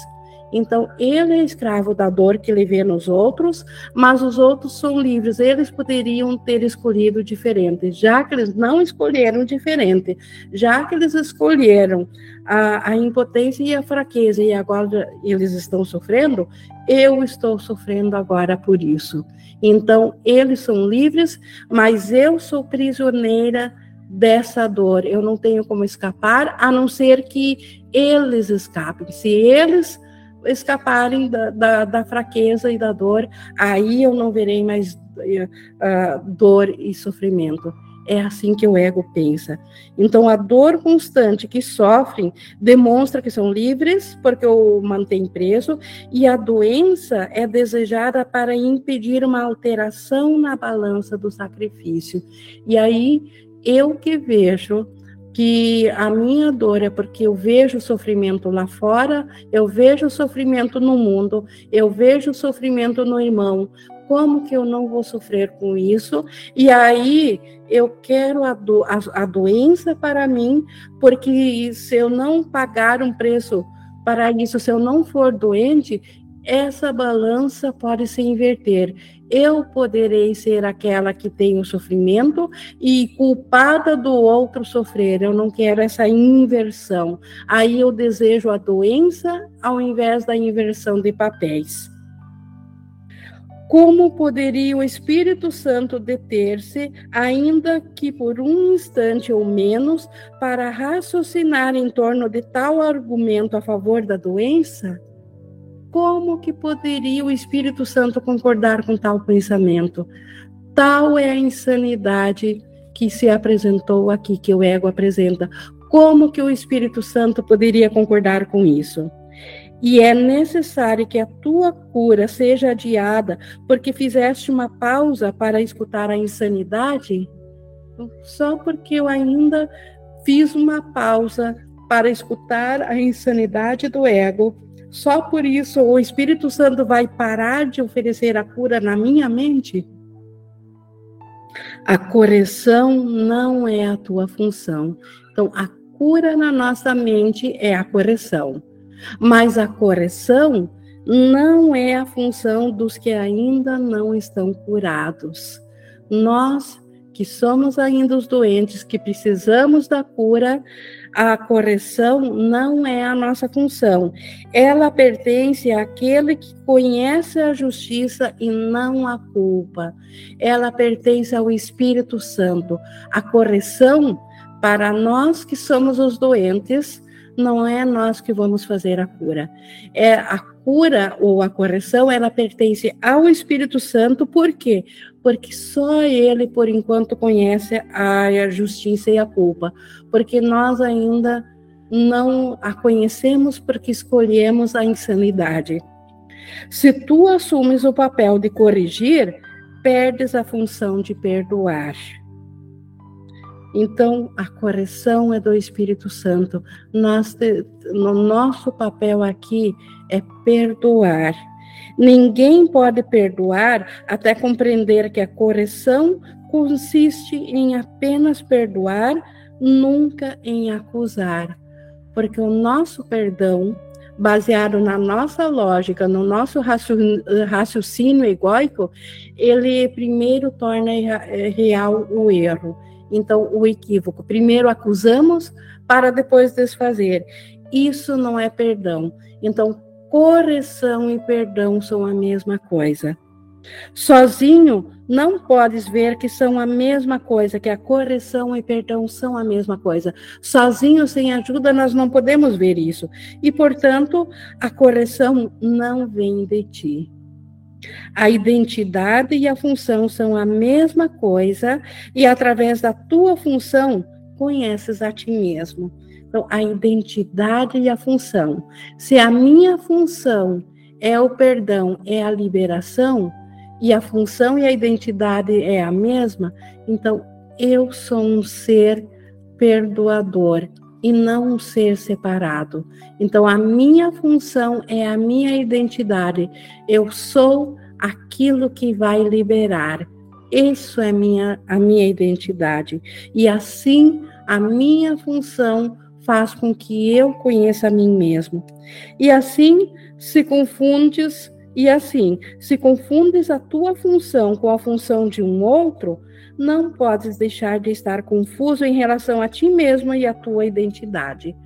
Então, ele é escravo da dor que ele vê nos outros, mas os outros são livres. Eles poderiam ter escolhido diferente, já que eles não escolheram diferente, já que eles escolheram a, a impotência e a fraqueza, e agora eles estão sofrendo, eu estou sofrendo agora por isso. Então, eles são livres, mas eu sou prisioneira dessa dor. Eu não tenho como escapar, a não ser que eles escapem. Se eles escaparem da, da, da fraqueza e da dor, aí eu não verei mais uh, dor e sofrimento. É assim que o ego pensa. Então, a dor constante que sofrem demonstra que são livres, porque o mantém preso, e a doença é desejada para impedir uma alteração na balança do sacrifício. E aí, eu que vejo que a minha dor é porque eu vejo o sofrimento lá fora, eu vejo o sofrimento no mundo, eu vejo o sofrimento no irmão, como que eu não vou sofrer com isso? E aí eu quero a, do, a, a doença para mim, porque se eu não pagar um preço para isso, se eu não for doente, essa balança pode se inverter. Eu poderei ser aquela que tem o sofrimento e culpada do outro sofrer. Eu não quero essa inversão. Aí eu desejo a doença ao invés da inversão de papéis. Como poderia o Espírito Santo deter-se, ainda que por um instante ou menos, para raciocinar em torno de tal argumento a favor da doença? Como que poderia o Espírito Santo concordar com tal pensamento? Tal é a insanidade que se apresentou aqui, que o ego apresenta. Como que o Espírito Santo poderia concordar com isso? E é necessário que a tua cura seja adiada porque fizeste uma pausa para escutar a insanidade? Só porque eu ainda fiz uma pausa para escutar a insanidade do ego, só por isso o Espírito Santo vai parar de oferecer a cura na minha mente? A correção não é a tua função. Então, a cura na nossa mente é a correção. Mas a correção não é a função dos que ainda não estão curados. Nós, que somos ainda os doentes, que precisamos da cura, a correção não é a nossa função. Ela pertence àquele que conhece a justiça e não a culpa. Ela pertence ao Espírito Santo. A correção, para nós que somos os doentes, não é nós que vamos fazer a cura. É a cura ou a correção, ela pertence ao Espírito Santo, por quê? Porque só ele, por enquanto, conhece a justiça e a culpa, porque nós ainda não a conhecemos porque escolhemos a insanidade. Se tu assumes o papel de corrigir, perdes a função de perdoar. Então, a correção é do Espírito Santo. Nós, no nosso papel aqui é perdoar. Ninguém pode perdoar até compreender que a correção consiste em apenas perdoar, nunca em acusar. Porque o nosso perdão, baseado na nossa lógica, no nosso raciocínio egóico, ele primeiro torna real o erro então, o equívoco. Primeiro acusamos para depois desfazer. Isso não é perdão. Então, correção e perdão são a mesma coisa. Sozinho, não podes ver que são a mesma coisa, que a correção e perdão são a mesma coisa. Sozinho, sem ajuda, nós não podemos ver isso. E, portanto, a correção não vem de ti. A identidade e a função são a mesma coisa, e através da tua função, conheces a ti mesmo. Então, a identidade e a função. Se a minha função é o perdão, é a liberação, e a função e a identidade é a mesma, então eu sou um ser perdoador e não ser separado. Então, a minha função é a minha identidade. Eu sou aquilo que vai liberar. Isso é minha, a minha identidade. E assim, a minha função faz com que eu conheça a mim mesmo. E assim, se confundes, e assim, se confundes a tua função com a função de um outro, não podes deixar de estar confuso em relação a ti mesmo e a tua identidade.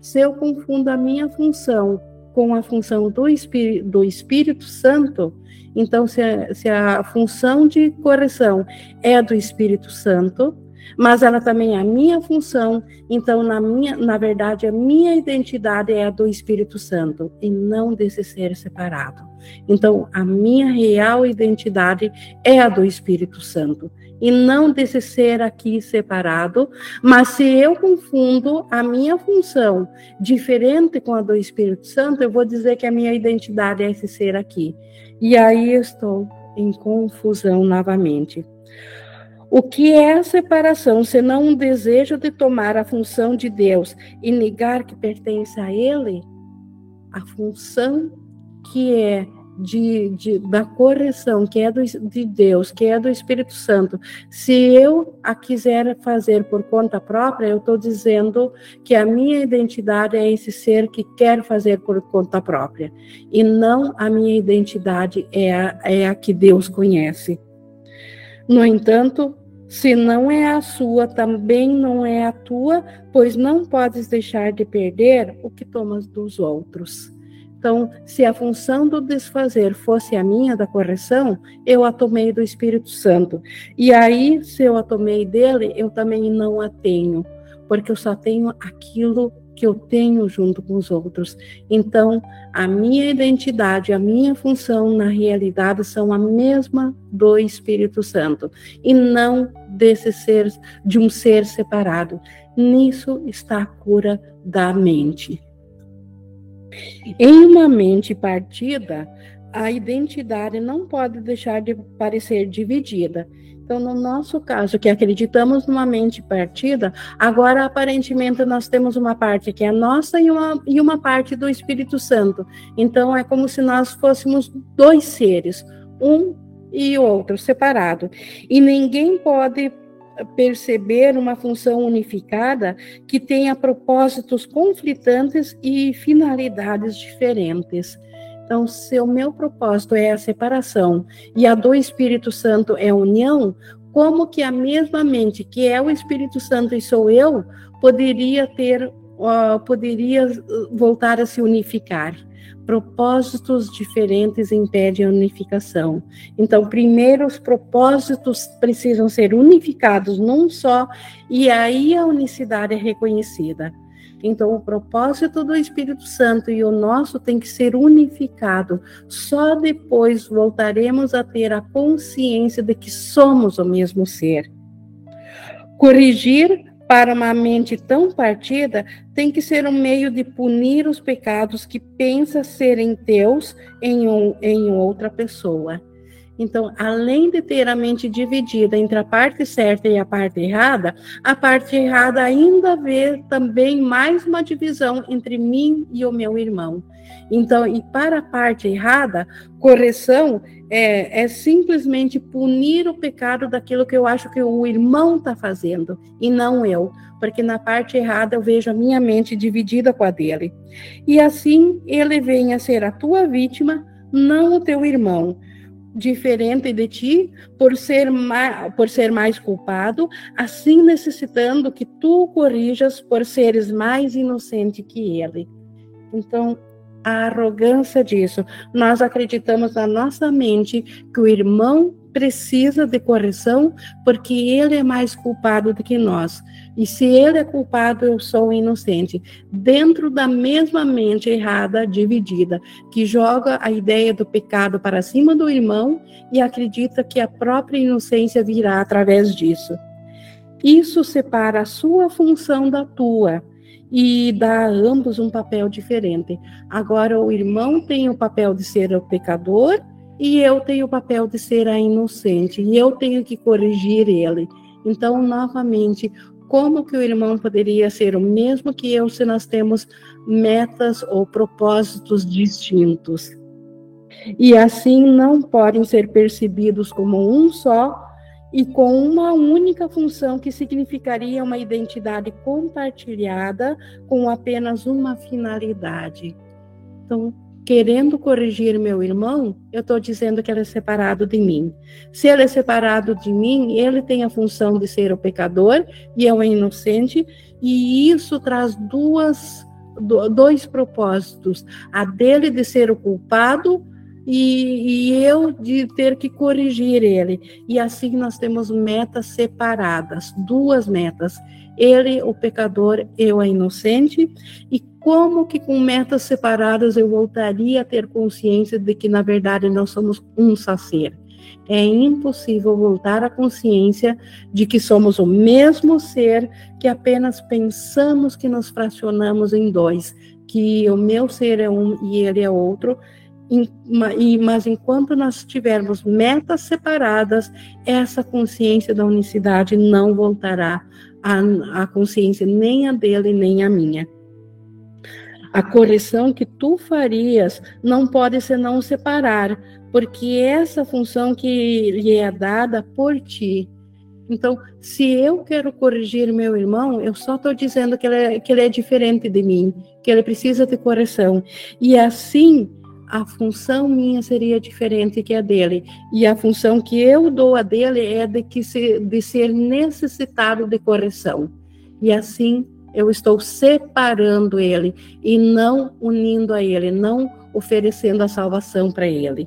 Se eu confundo a minha função com a função do Espírito, do Espírito Santo, então, se a, se a função de correção é do Espírito Santo, mas ela também é a minha função, então, na, minha, na verdade, a minha identidade é a do Espírito Santo e não desse ser separado. Então, a minha real identidade é a do Espírito Santo e não desse ser aqui separado, mas se eu confundo a minha função diferente com a do Espírito Santo, eu vou dizer que a minha identidade é esse ser aqui. E aí estou em confusão novamente. O que é a separação, senão um desejo de tomar a função de Deus e negar que pertence a Ele? A função que é de, de, da correção, que é do, de Deus, que é do Espírito Santo, se eu a quiser fazer por conta própria, eu estou dizendo que a minha identidade é esse ser que quer fazer por conta própria, e não a minha identidade é a, é a que Deus conhece. No entanto, se não é a sua, também não é a tua, pois não podes deixar de perder o que tomas dos outros. Então, se a função do desfazer fosse a minha da correção, eu a tomei do Espírito Santo. E aí, se eu a tomei dele, eu também não a tenho, porque eu só tenho aquilo que eu tenho junto com os outros. Então, a minha identidade, a minha função na realidade são a mesma do Espírito Santo e não desse ser de um ser separado. Nisso está a cura da mente. Em uma mente partida, a identidade não pode deixar de parecer dividida. Então, no nosso caso, que acreditamos numa mente partida, agora aparentemente nós temos uma parte que é nossa e uma, e uma parte do Espírito Santo. Então, é como se nós fôssemos dois seres, um e outro, separado. E ninguém pode perceber uma função unificada que tenha propósitos conflitantes e finalidades diferentes. Então, se o meu propósito é a separação e a do Espírito Santo é a união, como que a mesma mente, que é o Espírito Santo e sou eu, poderia ter, uh, poderia voltar a se unificar? Propósitos diferentes impedem a unificação. Então, primeiro os propósitos precisam ser unificados num só, e aí a unicidade é reconhecida. Então, o propósito do Espírito Santo e o nosso tem que ser unificado. Só depois voltaremos a ter a consciência de que somos o mesmo ser. Corrigir para uma mente tão partida tem que ser um meio de punir os pecados que pensa serem teus em, um, em outra pessoa. Então, além de ter a mente dividida entre a parte certa e a parte errada, a parte errada ainda vê também mais uma divisão entre mim e o meu irmão. Então, e para a parte errada, correção é, é simplesmente punir o pecado daquilo que eu acho que o irmão está fazendo e não eu, porque na parte errada eu vejo a minha mente dividida com a dele. E assim ele vem a ser a tua vítima, não o teu irmão diferente de ti por ser por ser mais culpado, assim necessitando que tu corrijas por seres mais inocente que ele. Então, a arrogância disso, nós acreditamos na nossa mente que o irmão precisa de correção porque ele é mais culpado do que nós. E se ele é culpado, eu sou inocente. Dentro da mesma mente errada, dividida, que joga a ideia do pecado para cima do irmão e acredita que a própria inocência virá através disso. Isso separa a sua função da tua e dá a ambos um papel diferente. Agora, o irmão tem o papel de ser o pecador e eu tenho o papel de ser a inocente, e eu tenho que corrigir ele. Então, novamente, como que o irmão poderia ser o mesmo que eu se nós temos metas ou propósitos distintos? E assim não podem ser percebidos como um só e com uma única função que significaria uma identidade compartilhada com apenas uma finalidade. Então, querendo corrigir meu irmão, eu estou dizendo que ele é separado de mim. Se ele é separado de mim, ele tem a função de ser o pecador e eu é inocente, e isso traz duas, dois propósitos: a dele de ser o culpado e, e, eu de ter que corrigir ele. E assim nós temos metas separadas, duas metas. Ele, o pecador, eu, a inocente. E como que com metas separadas eu voltaria a ter consciência de que, na verdade, nós somos um só ser? É impossível voltar à consciência de que somos o mesmo ser, que apenas pensamos que nos fracionamos em dois, que o meu ser é um e ele é outro, mas enquanto nós tivermos metas separadas, essa consciência da unicidade não voltará à, consciência nem a dele nem a minha. A correção que tu farias não pode senão separar, porque essa função que lhe é dada por ti. Então, se eu quero corrigir meu irmão, eu só estou dizendo que ele, é, que ele é diferente de mim, que ele precisa de correção. E assim, a função minha seria diferente que a dele. E a função que eu dou a dele é de, que se, de ser necessitado de correção. E assim eu estou separando ele e não unindo a ele, não oferecendo a salvação para ele.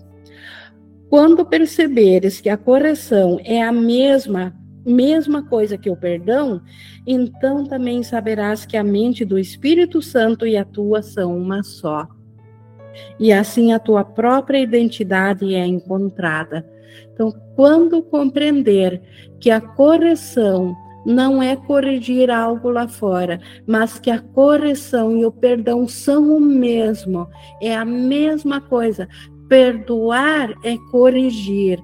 Quando perceberes que a correção é a mesma mesma coisa que o perdão, então também saberás que a mente do Espírito Santo e a tua são uma só e assim a tua própria identidade é encontrada. Então, quando compreender que a correção não é corrigir algo lá fora, mas que a correção e o perdão são o mesmo, é a mesma coisa. Perdoar é corrigir.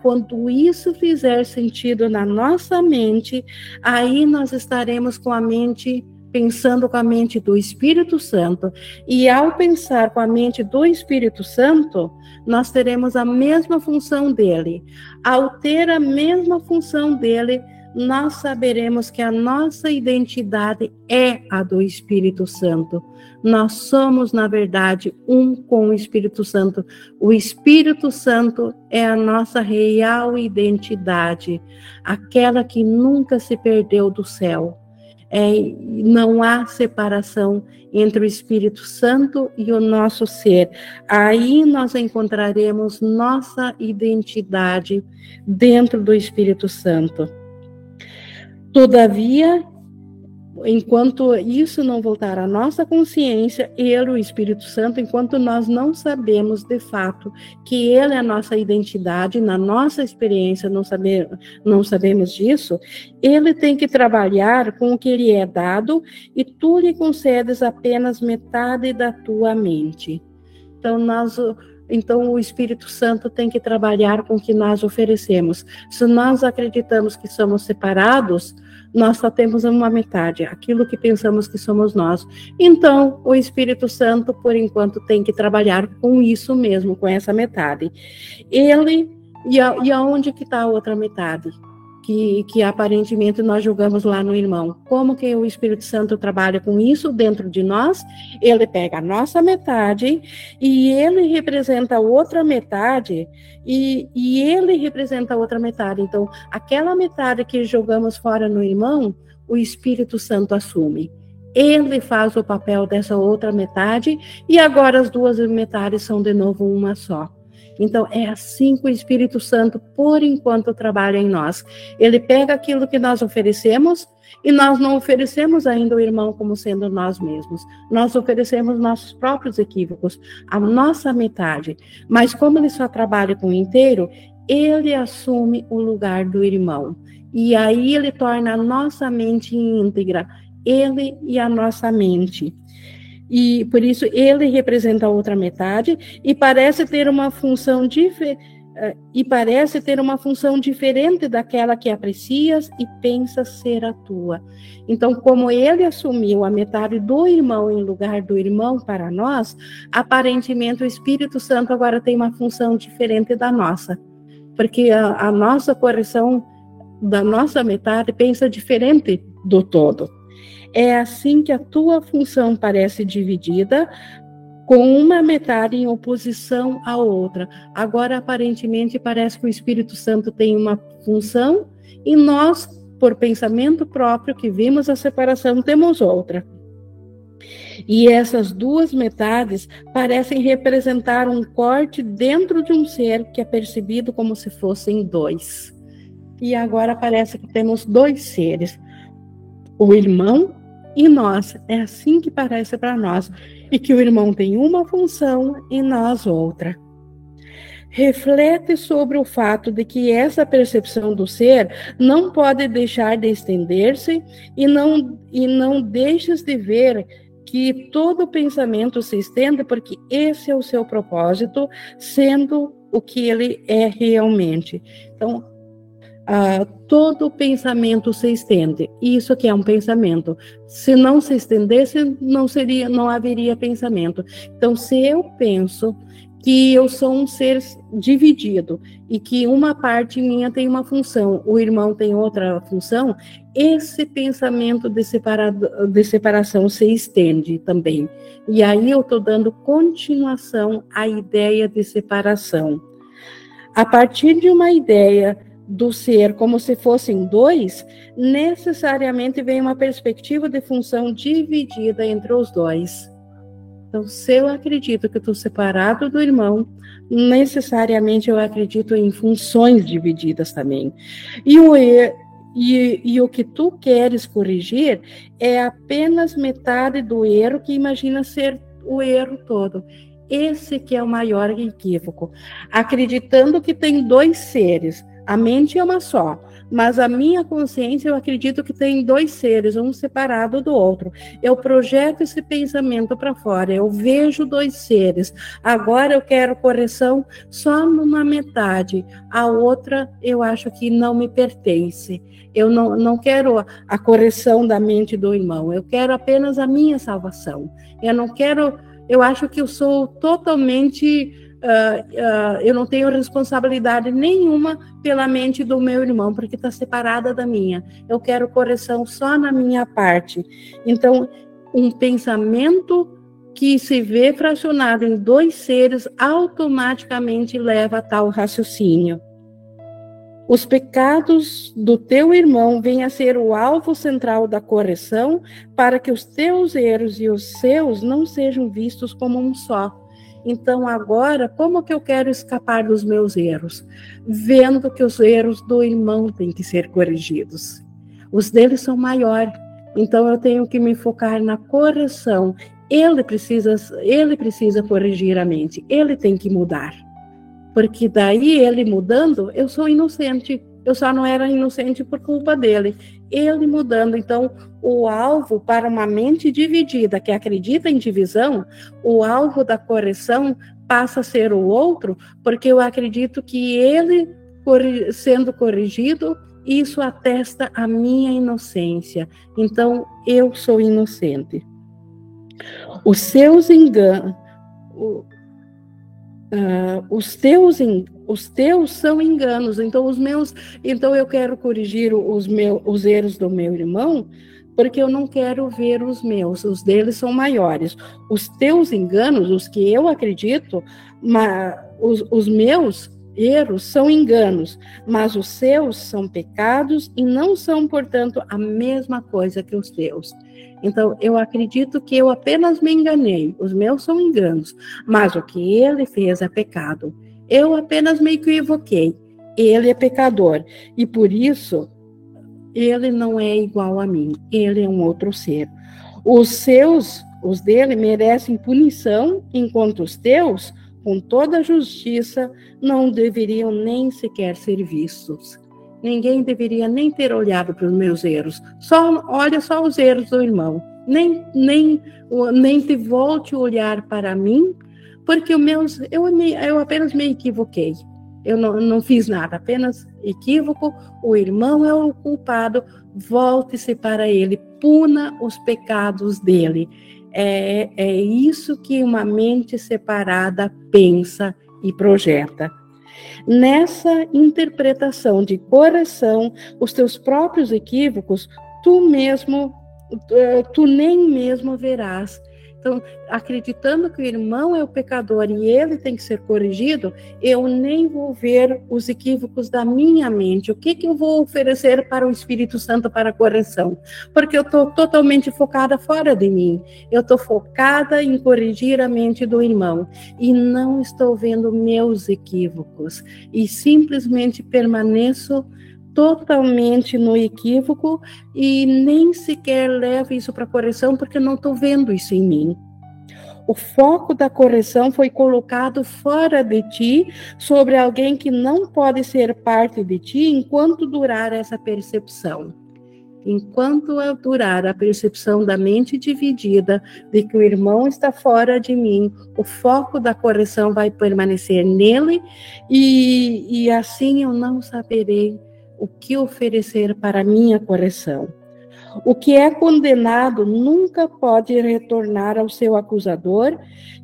Quando isso fizer sentido na nossa mente, aí nós estaremos com a mente pensando com a mente do Espírito Santo. E ao pensar com a mente do Espírito Santo, nós teremos a mesma função dele. Ao ter a mesma função dele, nós saberemos que a nossa identidade é a do Espírito Santo. Nós somos, na verdade, um com o Espírito Santo. O Espírito Santo é a nossa real identidade, aquela que nunca se perdeu do céu é, não há separação entre o Espírito Santo e o nosso ser. Aí nós encontraremos nossa identidade dentro do Espírito Santo. Todavia, enquanto isso não voltar à nossa consciência, ele, o Espírito Santo, enquanto nós não sabemos de fato que ele é a nossa identidade, na nossa experiência não, não sabemos disso, ele tem que trabalhar com o que lhe é dado e tu lhe concedes apenas metade da tua mente. Então, nós então, o Espírito Santo tem que trabalhar com o que nós oferecemos. Se nós acreditamos que somos separados, nós só temos uma metade, aquilo que pensamos que somos nós. Então, o Espírito Santo, por enquanto, tem que trabalhar com isso mesmo, com essa metade. Ele, e, a, e aonde que está a outra metade? Que, que aparentemente nós julgamos lá no irmão. Como que o Espírito Santo trabalha com isso dentro de nós? Ele pega a nossa metade e ele representa outra metade e, e ele representa outra metade. Então, aquela metade que jogamos fora no irmão, o Espírito Santo assume ele faz o papel dessa outra metade e agora as duas metades são de novo uma só. Então, é assim que o Espírito Santo, por enquanto, trabalha em nós. Ele pega aquilo que nós oferecemos e nós não oferecemos ainda o irmão como sendo nós mesmos. Nós oferecemos nossos próprios equívocos, a nossa metade. Mas, como ele só trabalha com o inteiro, ele assume o lugar do irmão. E aí ele torna a nossa mente íntegra, ele e a nossa mente e por isso ele representa a outra metade e parece ter uma função diferente eh, e parece ter uma função diferente daquela que aprecias e pensas ser a tua. Então, como ele assumiu a metade do irmão em lugar do irmão para nós, aparentemente o Espírito Santo agora tem uma função diferente da nossa, porque a, a nossa correção da nossa metade pensa diferente do todo. É assim que a tua função parece dividida, com uma metade em oposição à outra. Agora, aparentemente, parece que o Espírito Santo tem uma função e nós, por pensamento próprio, que vimos a separação, temos outra. E essas duas metades parecem representar um corte dentro de um ser que é percebido como se fossem dois. E agora parece que temos dois seres: o irmão e nós. É assim que parece para nós. E que o irmão tem uma função e nós outra. Reflete sobre o fato de que essa percepção do ser não pode deixar de estender-se e não, e não deixes de ver que todo pensamento se estende porque esse é o seu propósito, sendo o que ele é realmente. Então, Uh, todo pensamento se estende. Isso que é um pensamento. Se não se estendesse, não seria, não haveria pensamento. Então, se eu penso que eu sou um ser dividido e que uma parte minha tem uma função, o irmão tem outra função, esse pensamento de, separado, de separação se estende também. E aí eu estou dando continuação à ideia de separação. A partir de uma ideia do ser como se fossem dois, necessariamente vem uma perspectiva de função dividida entre os dois. Então, se eu acredito que estou separado do irmão, necessariamente eu acredito em funções divididas também. E o, e, e o que tu queres corrigir é apenas metade do erro que imagina ser o erro todo. Esse que é o maior equívoco. Acreditando que tem dois seres, a mente é uma só, mas a minha consciência eu acredito que tem dois seres, um separado do outro. Eu projeto esse pensamento para fora, eu vejo dois seres. Agora eu quero correção só numa metade, a outra eu acho que não me pertence. Eu não, não quero a correção da mente do irmão, eu quero apenas a minha salvação. Eu não quero, eu acho que eu sou totalmente uh, uh, eu não tenho responsabilidade nenhuma pela mente do meu irmão, porque está separada da minha. Eu quero correção só na minha parte. Então, um pensamento que se vê fracionado em dois seres automaticamente leva a tal raciocínio. Os pecados do teu irmão vêm a ser o alvo central da correção, para que os teus erros e os seus não sejam vistos como um só. Então, agora, como que eu quero escapar dos meus erros? Vendo que os erros do irmão têm que ser corrigidos. Os deles são maiores, Então eu tenho que me focar na correção. Ele precisa, ele precisa corrigir a mente. Ele tem que mudar. Porque daí ele mudando, eu sou inocente. Eu só não era inocente por culpa dele. Ele mudando. Então, o alvo para uma mente dividida que acredita em divisão, o alvo da correção passa a ser o outro, porque eu acredito que ele sendo corrigido, isso atesta a minha inocência. Então, eu sou inocente. Os seus enganos, uh, os teus os teus são enganos. Então, os meus, então eu quero corrigir os meus os erros do meu irmão, porque eu não quero ver os meus, os deles são maiores. Os teus enganos, os que eu acredito, os, os meus erros são enganos, mas os seus são pecados e não são, portanto, a mesma coisa que os teus. Então, eu acredito que eu apenas me enganei, os meus são enganos, mas o que ele fez é pecado. Eu apenas me equivoquei, ele é pecador, e por isso, ele não é igual a mim, ele é um outro ser. Os seus, os dele, merecem punição, enquanto os teus com toda a justiça, não deveriam nem sequer ser vistos. Ninguém deveria nem ter olhado para os meus erros. Só olha só os erros do irmão. Nem nem nem te volte olhar para mim, porque o meus eu eu apenas me equivoquei. Eu não, não fiz nada, apenas equívoco. O irmão é o culpado. Volte-se para ele, puna os pecados dele. É, é isso que uma mente separada pensa e projeta. Nessa interpretação de correção, os teus próprios equívocos, tu mesmo, tu nem mesmo verás então, acreditando que o irmão é o pecador e ele tem que ser corrigido, eu nem vou ver os equívocos da minha mente. O que, que eu vou oferecer para o Espírito Santo para correção? Porque eu estou totalmente focada fora de mim. Eu estou focada em corrigir a mente do irmão e não estou vendo meus equívocos e simplesmente permaneço totalmente no equívoco e nem sequer levo isso para correção porque não estou vendo isso em mim. O foco da correção foi colocado fora de ti, sobre alguém que não pode ser parte de ti enquanto durar essa percepção. Enquanto durar a percepção da mente dividida de que o irmão está fora de mim, o foco da correção vai permanecer nele e, e assim eu não saberei o que oferecer para minha correção. O que é condenado nunca pode retornar ao seu acusador,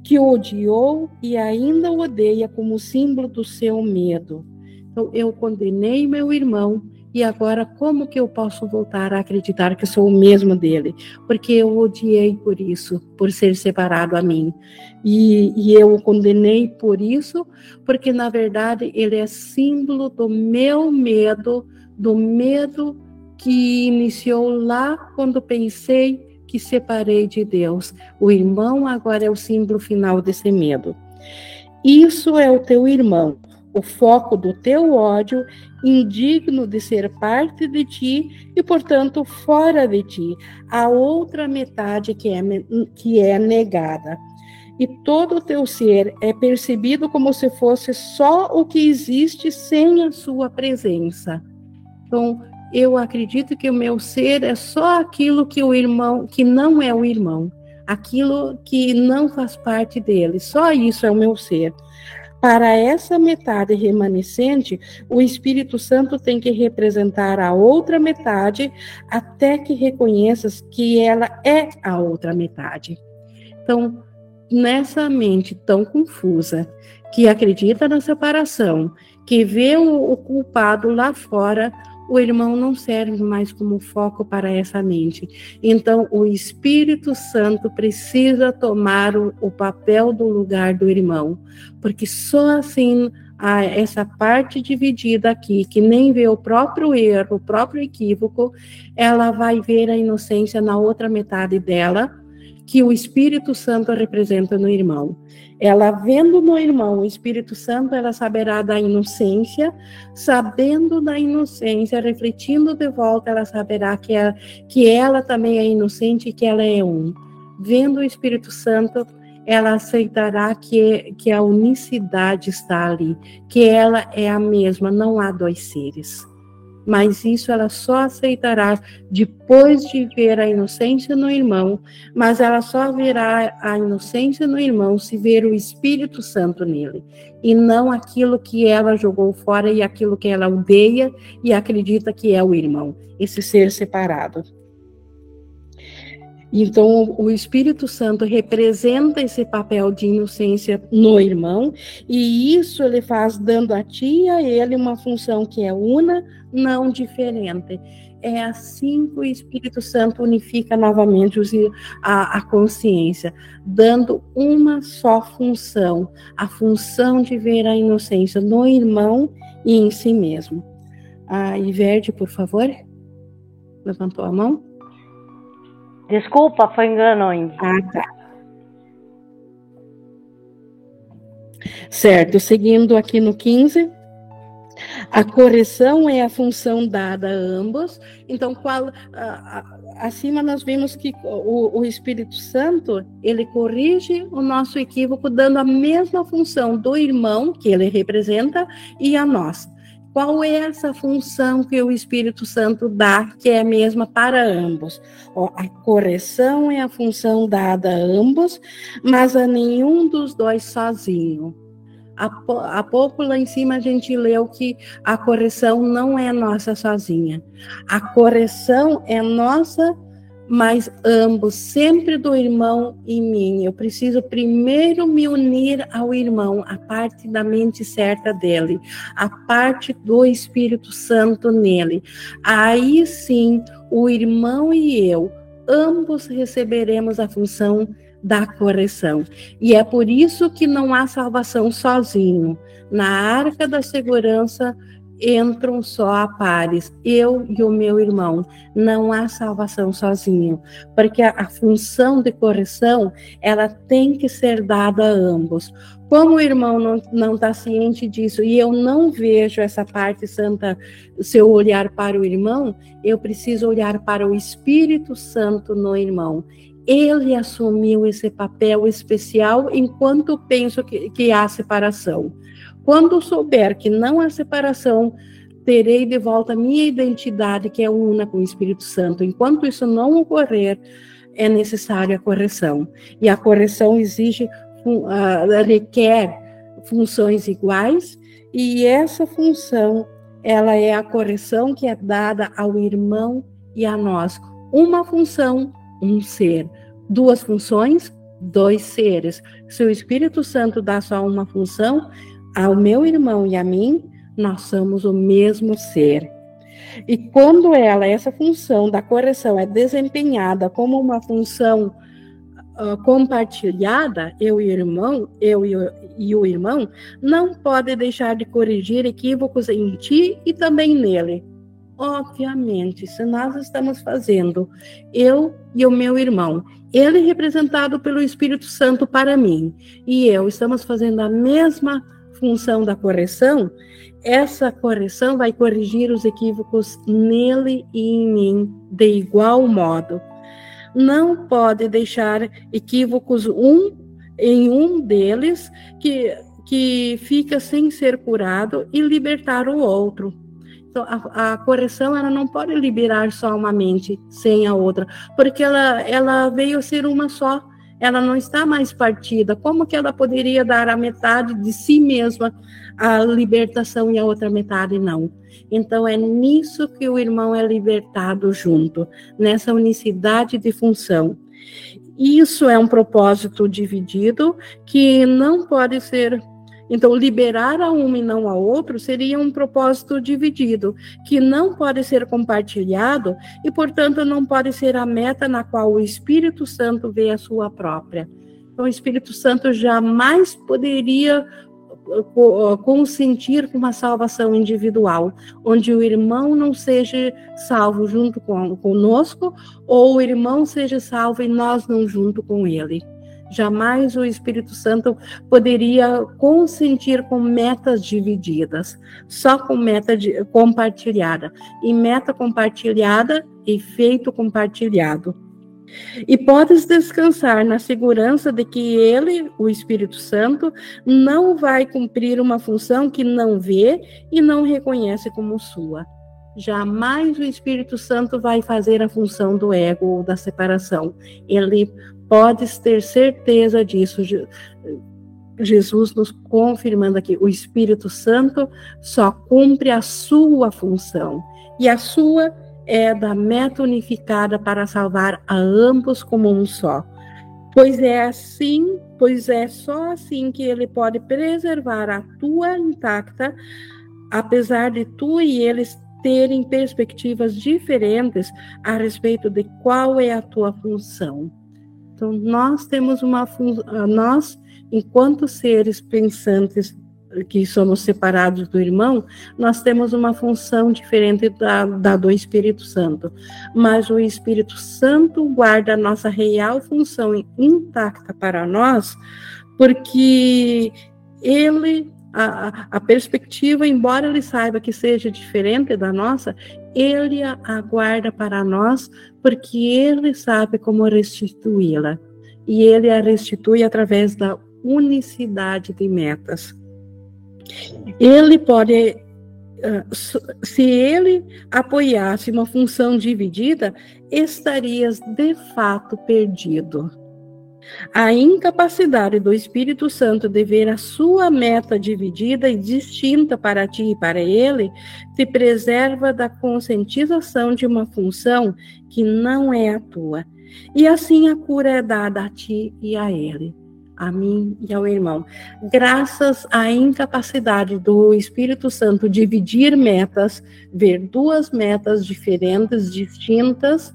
que o odiou e ainda o odeia como símbolo do seu medo. Então, eu condenei meu irmão, e agora como que eu posso voltar a acreditar que sou o mesmo dele? Porque eu odiei por isso, por ser separado a mim. E, e eu o condenei por isso, porque na verdade ele é símbolo do meu medo, do medo que iniciou lá quando pensei que separei de Deus. O irmão agora é o símbolo final desse medo. Isso é o teu irmão o foco do teu ódio, indigno de ser parte de ti e, portanto, fora de ti, a outra metade que é, que é negada. E todo o teu ser é percebido como se fosse só o que existe sem a sua presença. Então, eu acredito que o meu ser é só aquilo que o irmão, que não é o irmão, aquilo que não faz parte dele, só isso é o meu ser. Para essa metade remanescente, o Espírito Santo tem que representar a outra metade até que reconheças que ela é a outra metade. Então, nessa mente tão confusa, que acredita na separação, que vê o, culpado lá fora, o irmão não serve mais como foco para essa mente. Então, o Espírito Santo precisa tomar o, o papel do lugar do irmão, porque só assim a essa parte dividida aqui, que nem vê o próprio erro, o próprio equívoco, ela vai ver a inocência na outra metade dela, que o Espírito Santo representa no irmão. Ela vendo no irmão o Espírito Santo, ela saberá da inocência, sabendo da inocência, refletindo de volta, ela saberá que ela, que ela também é inocente e que ela é um. Vendo o Espírito Santo, ela aceitará que, que a unicidade está ali, que ela é a mesma, não há dois seres mas isso ela só aceitará depois de ver a inocência no irmão, mas ela só verá a inocência no irmão se ver o Espírito Santo nele, e não aquilo que ela jogou fora e aquilo que ela odeia e acredita que é o irmão, esse ser separado. Então, o Espírito Santo representa esse papel de inocência no irmão, e isso ele faz dando a ti a ele uma função que é una, não diferente. É assim que o Espírito Santo unifica novamente a, a consciência, dando uma só função, a função de ver a inocência no irmão e em si mesmo. A Iverde, por favor, levantou a mão. Desculpa, foi engano, Indy. Ah, tá. Certo, seguindo aqui no 15. A correção é a função dada a ambos. Então, qual, acima nós vimos que o, o, Espírito Santo ele corrige o nosso equívoco, dando a mesma função do irmão que ele representa e a nós. Qual é essa função que o Espírito Santo dá, que é a mesma para ambos? a correção é a função dada a ambos, mas a nenhum dos dois sozinho. Há pouco lá em cima a gente leu que a correção não é nossa sozinha. A correção é nossa mas ambos, sempre do irmão em mim. Eu preciso primeiro me unir ao irmão, a parte da mente certa dele, a parte do Espírito Santo nele. Aí sim, o irmão e eu, ambos receberemos a função da correção. E é por isso que não há salvação sozinho. Na arca da segurança, entram só a pares, eu e o meu irmão. Não há salvação sozinho, porque a, a, função de correção ela tem que ser dada a ambos. Como o irmão não está ciente disso e eu não vejo essa parte santa, se eu olhar para o irmão, eu preciso olhar para o Espírito Santo no irmão. Ele assumiu esse papel especial enquanto penso que, que há separação. Quando souber que não há separação, terei de volta a minha identidade, que é una com o Espírito Santo. Enquanto isso não ocorrer, é necessária a correção. E a correção exige, uh, requer funções iguais, e essa função, ela é a correção que é dada ao irmão e a nós. Uma função, um ser. Duas funções, dois seres. Se o Espírito Santo dá só uma função, ao meu irmão e a mim, nós somos o mesmo ser. E quando ela, essa função da correção é desempenhada como uma função uh, compartilhada, eu e o irmão, eu e o, e o irmão, não pode deixar de corrigir equívocos em ti e também nele. Obviamente, se nós estamos fazendo, eu e o meu irmão, ele representado pelo Espírito Santo para mim, e eu estamos fazendo a mesma função da correção, essa correção vai corrigir os equívocos nele e em mim de igual modo. Não pode deixar equívocos um em um deles que, que fica sem ser curado e libertar o outro. Então, a, a, correção ela não pode liberar só uma mente sem a outra, porque ela, ela veio ser uma só ela não está mais partida. Como que ela poderia dar a metade de si mesma a libertação e a outra metade não? Então é nisso que o irmão é libertado junto, nessa unicidade de função. Isso é um propósito dividido que não pode ser então, liberar a um e não a outro seria um propósito dividido, que não pode ser compartilhado e, portanto, não pode ser a meta na qual o Espírito Santo vê a sua própria. Então, o Espírito Santo jamais poderia consentir com uma salvação individual, onde o irmão não seja salvo junto conosco, ou o irmão seja salvo e nós não junto com ele. Jamais o Espírito Santo poderia consentir com metas divididas, só com meta de, compartilhada. E meta compartilhada, efeito compartilhado. E podes descansar na segurança de que ele, o Espírito Santo, não vai cumprir uma função que não vê e não reconhece como sua. Jamais o Espírito Santo vai fazer a função do ego ou da separação. Ele Podes ter certeza disso. Jesus nos confirmando aqui, o Espírito Santo só cumpre a sua função. E a sua é da meta unificada para salvar a ambos como um só. Pois é assim, pois é só assim que ele pode preservar a tua intacta, apesar de tu e eles terem perspectivas diferentes a respeito de qual é a tua função. Então, nós temos uma nós, enquanto seres pensantes que somos separados do irmão, nós temos uma função diferente da, da do Espírito Santo. Mas o Espírito Santo guarda a nossa real função intacta para nós, porque ele a, a, perspectiva, embora ele saiba que seja diferente da nossa, ele a aguarda para nós, porque ele sabe como restituí-la. E ele a restitui através da unicidade de metas. Ele pode, ah, se ele apoiasse uma função dividida, estarias de fato perdido. A incapacidade do Espírito Santo de ver a sua meta dividida e distinta para ti e para ele te preserva da conscientização de uma função que não é a tua. E assim a cura é dada a ti e a ele, a mim e ao irmão. Graças à incapacidade do Espírito Santo dividir metas, ver duas metas diferentes, distintas,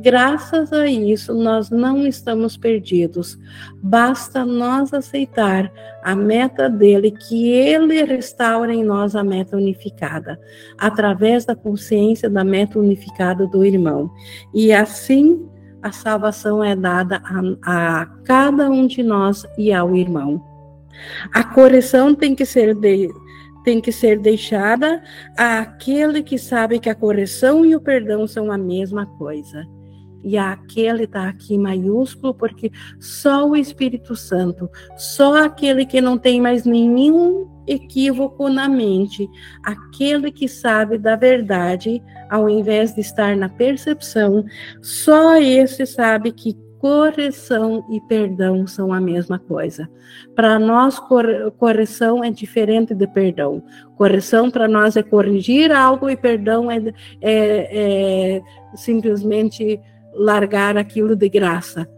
Graças a isso, nós não estamos perdidos. Basta nós aceitar a meta dele, que ele restaura em nós a meta unificada, através da consciência da meta unificada do irmão. E assim, a salvação é dada a, a cada um de nós e ao irmão. A correção tem que ser de, tem que ser deixada àquele que sabe que a correção e o perdão são a mesma coisa. E aquele está aqui maiúsculo, porque só o Espírito Santo, só aquele que não tem mais nenhum equívoco na mente, aquele que sabe da verdade, ao invés de estar na percepção, só esse sabe que correção e perdão são a mesma coisa. Para nós, correção é diferente de perdão. Correção para nós é corrigir algo e perdão é, é, é simplesmente largar aquilo de graça,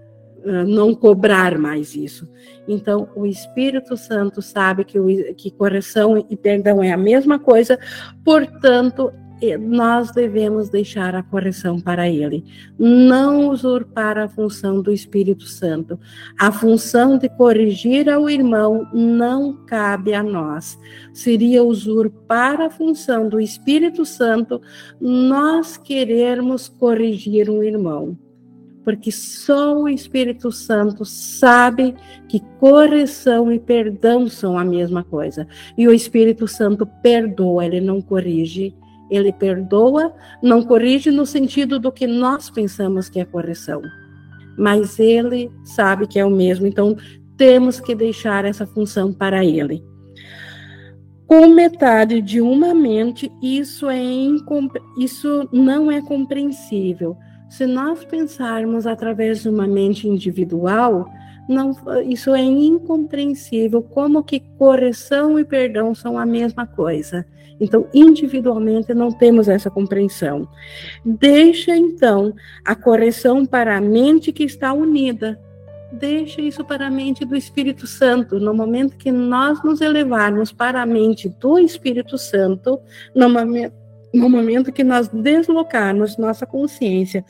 ah, não cobrar mais isso. Então, o Espírito Santo sabe que, o, que correção e perdão é a mesma coisa, portanto, nós devemos deixar a correção para ele, não usurpar a função do Espírito Santo. A função de corrigir ao irmão não cabe a nós. Seria usurpar a função do Espírito Santo nós querermos corrigir um irmão. Porque só o Espírito Santo sabe que correção e perdão são a mesma coisa. E o Espírito Santo perdoa, ele não corrige ele perdoa, não corrige no sentido do que nós pensamos que é correção, mas ele sabe que é o mesmo, então temos que deixar essa função para ele. Com metade de uma mente, isso, é isso não é compreensível. Se nós pensarmos através de uma mente individual, não, isso é incompreensível, como que correção e perdão são a mesma coisa. Então, individualmente, não temos essa compreensão. Deixa, então, a correção para a mente que está unida. Deixa isso para a mente do Espírito Santo. No momento que nós nos elevarmos para a mente do Espírito Santo, no momento, no momento que nós deslocarmos nossa consciência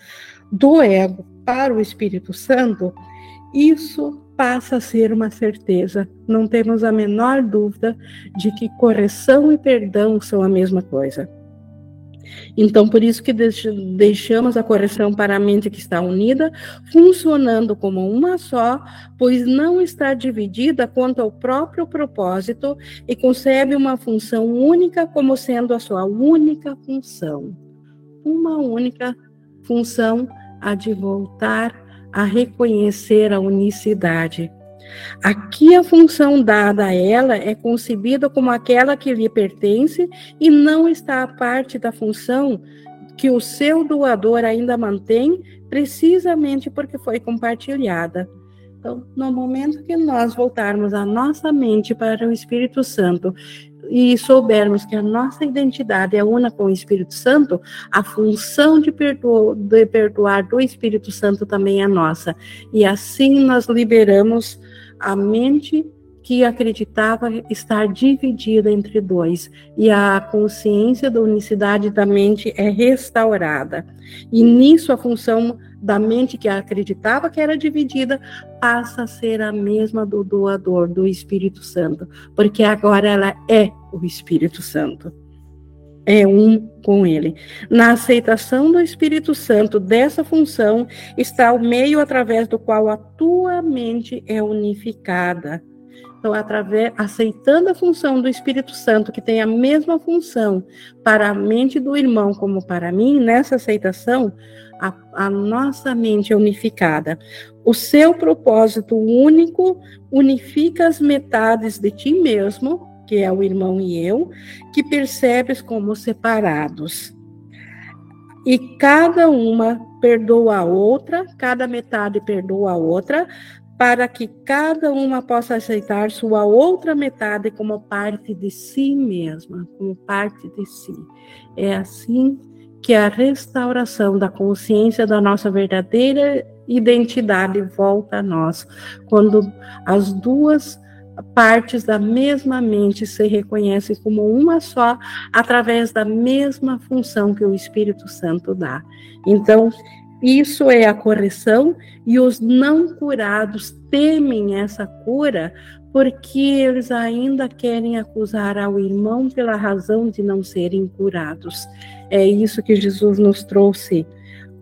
do ego para o Espírito Santo, isso passa a ser uma certeza. Não temos a menor dúvida de que correção e perdão são a mesma coisa. Então, por isso que deixamos a correção para a mente que está unida, funcionando como uma só, pois não está dividida quanto ao próprio propósito e concebe uma função única como sendo a sua única função. Uma única função a de voltar a reconhecer a unicidade Aqui a função dada a ela é concebida como aquela que lhe pertence e não está a parte da função que o seu doador ainda mantém, precisamente porque foi compartilhada. Então, no momento que nós voltarmos a nossa mente para o Espírito Santo e soubermos que a nossa identidade é una com o Espírito Santo, a função de, de perdoar do Espírito Santo também é nossa. E assim nós liberamos a mente que acreditava estar dividida entre dois, e a consciência da unicidade da mente é restaurada. E nisso a função da mente que acreditava que era dividida passa a ser a mesma do doador, do Espírito Santo, porque agora ela é o Espírito Santo é um com ele. Na aceitação do Espírito Santo dessa função está o meio através do qual a tua mente é unificada. Então, através, aceitando a função do Espírito Santo, que tem a mesma função para a mente do irmão como para mim, nessa aceitação, a, a nossa mente é unificada. O seu propósito único unifica as metades de ti mesmo que é o irmão e eu, que percebes como separados. E cada uma perdoa a outra, cada metade perdoa a outra, para que cada uma possa aceitar sua outra metade como parte de si mesma, como parte de si. É assim que a restauração da consciência da nossa verdadeira identidade volta a nós, quando as duas partes da mesma mente se reconhecem como uma só através da mesma função que o Espírito Santo dá. Então, isso é a correção e os não curados temem essa cura porque eles ainda querem acusar ao irmão pela razão de não serem curados. É isso que Jesus nos trouxe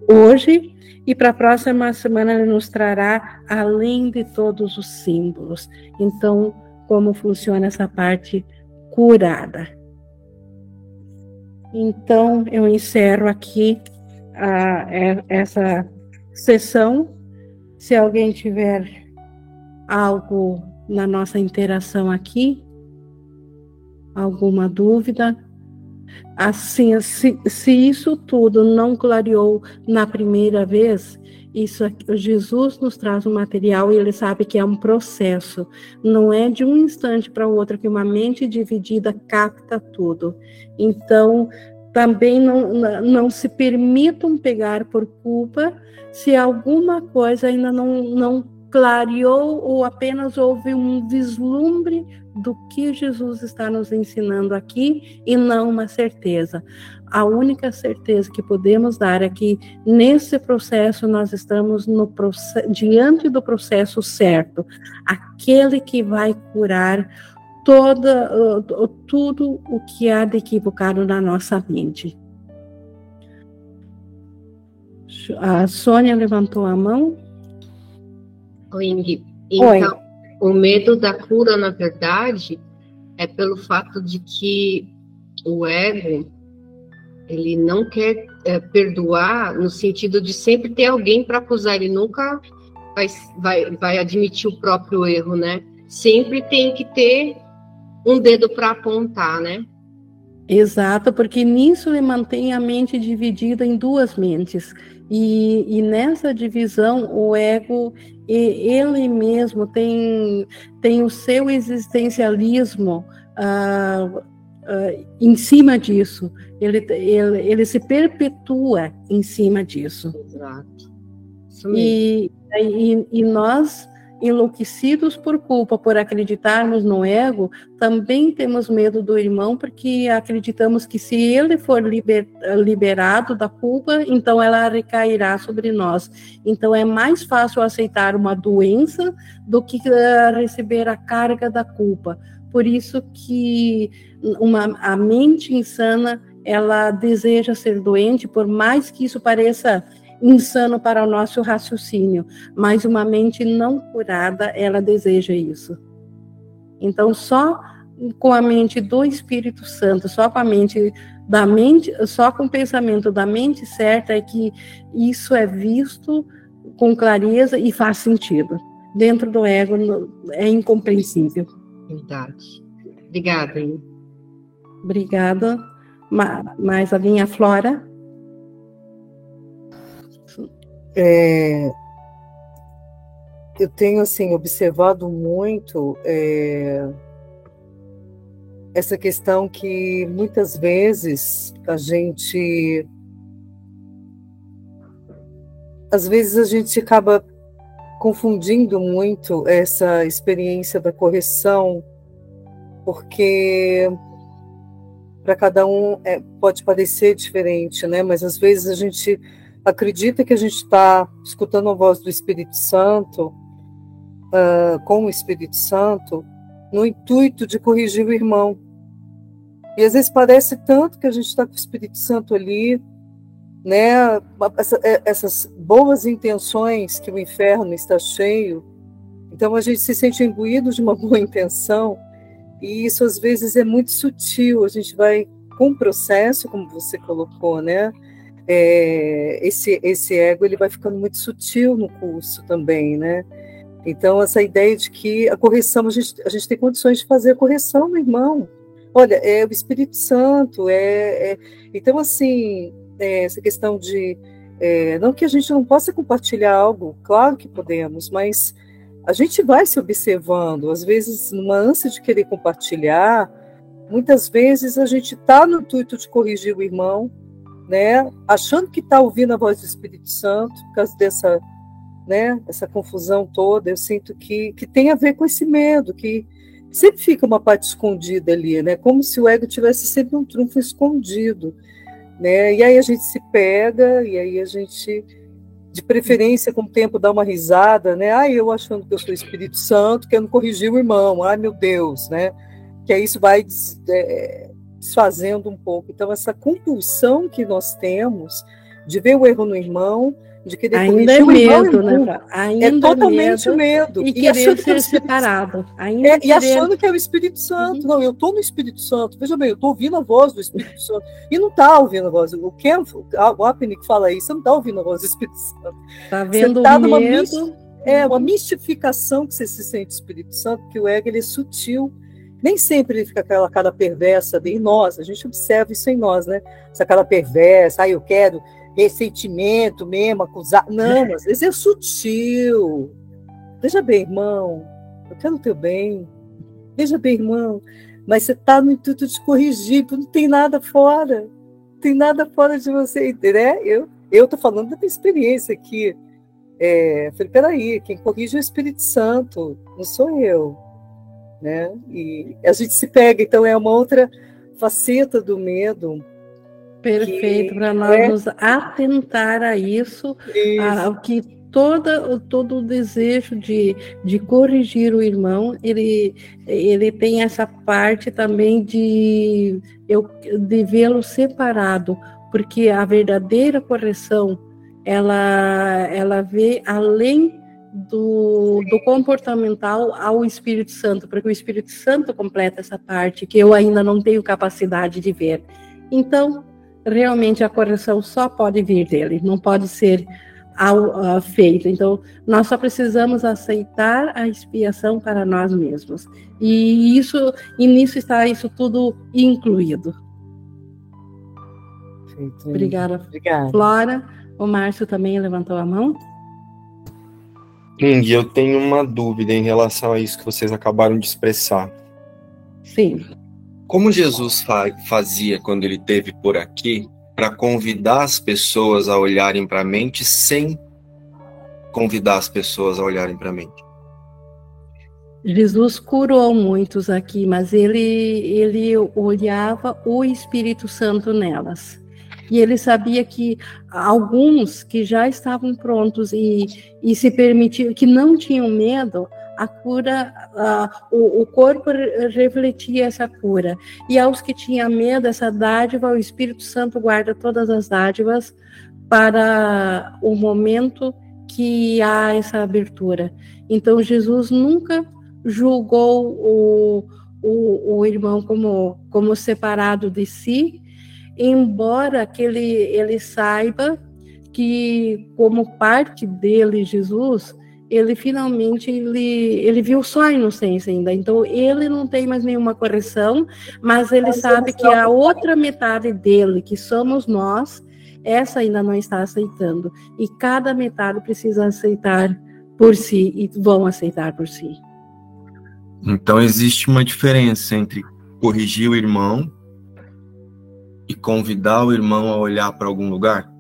hoje e para a próxima semana ele nos trará além de todos os símbolos. Então, como funciona essa parte curada. Então, eu encerro aqui a, essa sessão. Se alguém tiver algo na nossa interação aqui, alguma dúvida, Assim, se, se isso tudo não clareou na primeira vez, isso Jesus nos traz um material e ele sabe que é um processo. Não é de um instante para o outro que uma mente dividida capta tudo. Então, também não, não se permitam pegar por culpa se alguma coisa ainda não, não clareou ou apenas houve um vislumbre do que Jesus está nos ensinando aqui e não uma certeza. A única certeza que podemos dar é que nesse processo nós estamos no diante do processo certo, aquele que vai curar toda tudo o que há de equivocado na nossa mente. A Sônia levantou a mão. Oi, Então, Oi. O medo da cura, na verdade, é pelo fato de que o ego ele não quer é, perdoar no sentido de sempre ter alguém para acusar. Ele nunca vai, vai, vai admitir o próprio erro, né? Sempre tem que ter um dedo para apontar, né? Exato, porque nisso ele mantém a mente dividida em duas mentes. E, e nessa divisão, o ego, ele mesmo tem, tem o seu existencialismo uh, uh, em cima disso. Ele, ele, ele se perpetua em cima disso. Exato. E, e, e nós enlouquecidos por culpa, por acreditarmos no ego, também temos medo do irmão, porque acreditamos que se ele for liber, liberado da culpa, então ela recairá sobre nós. Então é mais fácil aceitar uma doença do que uh, receber a carga da culpa. Por isso que uma, a mente insana ela deseja ser doente, por mais que isso pareça insano para o nosso raciocínio, mas uma mente não curada, ela deseja isso. Então, só com a mente do Espírito Santo, só com a mente da mente, só com o pensamento da mente certa é que isso é visto com clareza e faz sentido. Dentro do ego é incompreensível. Verdade. Obrigada. Hein? Obrigada. Mais a minha Flora? É, eu tenho assim observado muito é, essa questão que muitas vezes a gente às vezes a gente acaba confundindo muito essa experiência da correção porque para cada um é, pode parecer diferente, né? Mas às vezes a gente acredita que a gente está escutando a voz do Espírito Santo, uh, com o Espírito Santo, no intuito de corrigir o irmão. E às vezes parece tanto que a gente está com o Espírito Santo ali, né? Essa, é, essas boas intenções que o inferno está cheio. Então a gente se sente imbuído de uma boa intenção, e isso às vezes é muito sutil. A gente vai com o processo, como você colocou, né? É, esse, esse ego ele vai ficando muito sutil no curso também, né? Então, essa ideia de que a correção, a gente, a gente tem condições de fazer a correção no irmão. Olha, é o Espírito Santo, é, é então, assim, é, essa questão de. É, não que a gente não possa compartilhar algo, claro que podemos, mas a gente vai se observando, às vezes, numa ânsia de querer compartilhar, muitas vezes a gente está no intuito de corrigir o irmão, né, achando que está ouvindo a voz do Espírito Santo, por causa dessa, né, essa confusão toda, eu sinto que, que tem a ver com esse medo, que sempre fica uma parte escondida ali, né, como se o ego tivesse sempre um trunfo escondido, né, e aí a gente se pega, e aí a gente, de preferência, com o tempo, dá uma risada, né, ai, eu achando que eu sou Espírito Santo, querendo corrigir o irmão, ai, meu Deus, né, que aí isso vai... É, desfazendo um pouco. Então, essa compulsão que nós temos de ver o erro no irmão, de querer ainda é medo, né? Ainda é totalmente medo. E, e querer ser que separado. Ainda é, querer... E achando que é o Espírito Santo. Uhum. Não, eu estou no Espírito Santo. Veja bem, eu estou ouvindo a voz do Espírito Santo. E não está ouvindo a voz. O Ken, o Apnick fala isso, você não está ouvindo a voz do Espírito Santo. Está vendo tá o medo. É uma mistificação que você se sente Espírito Santo, que o ego ele é sutil nem sempre ele fica aquela cara perversa em nós, a gente observa isso em nós, né? Essa cara perversa, ah, eu quero ressentimento mesmo, acusar. Não, às vezes é sutil. Veja bem, irmão, eu quero o teu bem. Veja bem, irmão, mas você está no intuito de corrigir, não tem nada fora. Não tem nada fora de você, né? Eu estou falando da minha experiência aqui. É, falei, peraí, quem corrige é o Espírito Santo, não sou eu né? E a gente se pega, então é uma outra faceta do medo. Perfeito, para nós é... nos atentar a isso, isso. ao que toda, todo o desejo de, de corrigir o irmão, ele, ele tem essa parte também de, eu, de vê-lo separado, porque a verdadeira correção, ela, ela vê além do, do comportamental ao Espírito Santo, porque o Espírito Santo completa essa parte que eu ainda não tenho capacidade de ver. Então, realmente a correção só pode vir dele, não pode ser ao, uh, feito. Então, nós só precisamos aceitar a expiação para nós mesmos. E isso, e nisso está isso tudo incluído. Obrigada, Obrigada. Flora. O Márcio também levantou a mão. Hum, e eu tenho uma dúvida em relação a isso que vocês acabaram de expressar. Sim. Como Jesus fa fazia quando ele teve por aqui para convidar as pessoas a olharem para a mente sem convidar as pessoas a olharem para a mente? Jesus curou muitos aqui, mas ele, ele olhava o Espírito Santo nelas. E ele sabia que alguns que já estavam prontos e, e se permitiam, que não tinham medo, a cura, uh, o, o, corpo refletia essa cura. E aos que tinham medo, essa dádiva, o Espírito Santo guarda todas as dádivas para o momento que há essa abertura. Então, Jesus nunca julgou o, o, o irmão como, como separado de si, embora que ele, ele saiba que, como parte dele, Jesus, ele finalmente ele, ele viu só a inocência ainda. Então ele não tem mais nenhuma correção, mas ele sabe que a outra metade dele, que somos nós, essa ainda não está aceitando. E cada metade precisa aceitar por si e vão aceitar por si. Então existe uma diferença entre corrigir o irmão e convidar o irmão a olhar para algum lugar?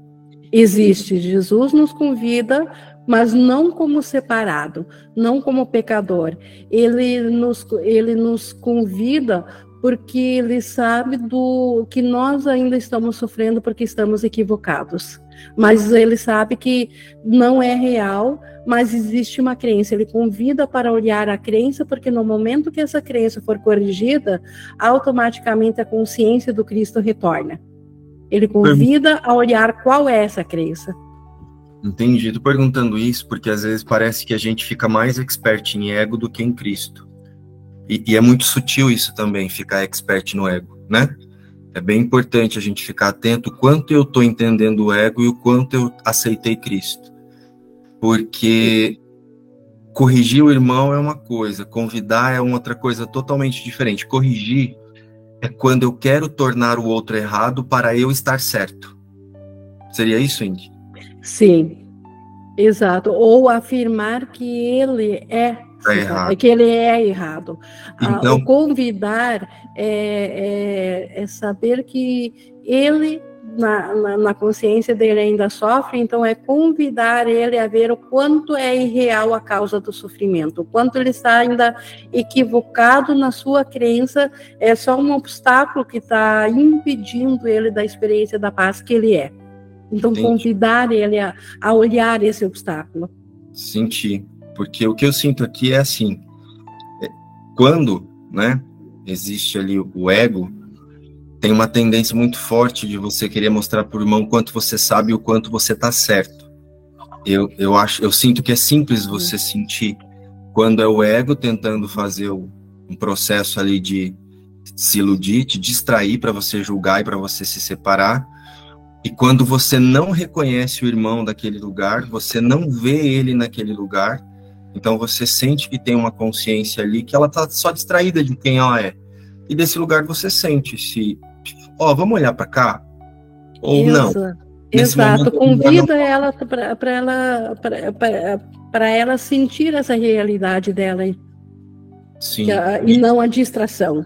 Existe. Jesus nos convida, mas não como separado, não como pecador. Ele nos, ele nos convida porque ele sabe do que nós ainda estamos sofrendo porque estamos equivocados. Mas ele sabe que não é real, mas existe uma crença. Ele convida para olhar a crença, porque no momento que essa crença for corrigida, automaticamente a consciência do Cristo retorna. Ele convida a olhar qual é essa crença. Entendi. Tô perguntando isso porque às vezes parece que a gente fica mais expert em ego do que em Cristo. E, e, é muito sutil isso também, ficar expert no ego, né? É bem importante a gente ficar atento quanto eu estou entendendo o ego e o quanto eu aceitei Cristo. Porque corrigir o irmão é uma coisa, convidar é outra coisa totalmente diferente. Corrigir é quando eu quero tornar o outro errado para eu estar certo. Seria isso, Indy? Sim, exato. Ou afirmar que ele é Tá errado. que ele é errado. Então, ah, o convidar é, é, é, saber que ele, na, na, na, consciência dele, ainda sofre, então é convidar ele a ver o quanto é irreal a causa do sofrimento, o quanto ele está ainda equivocado na sua crença, é só um obstáculo que está impedindo ele da experiência da paz que ele é. Então, Entendi. convidar ele a, a olhar esse obstáculo. Sentir. Porque o que eu sinto aqui é assim, é, quando, né, existe ali o ego, tem uma tendência muito forte de você querer mostrar para o irmão quanto você sabe e o quanto você está certo. Eu, eu acho, eu sinto que é simples você sentir quando é o ego tentando fazer um processo ali de se iludir, te distrair para você julgar e para você se separar. E quando você não reconhece o irmão daquele lugar, você não vê ele naquele lugar, então você sente que tem uma consciência ali que ela está só distraída de quem ela é. E desse lugar você sente se, ó, oh, vamos olhar para cá ou Isso. não. Nesse Exato, convida não... ela para ela para ela sentir essa realidade dela sim, e, e, não a distração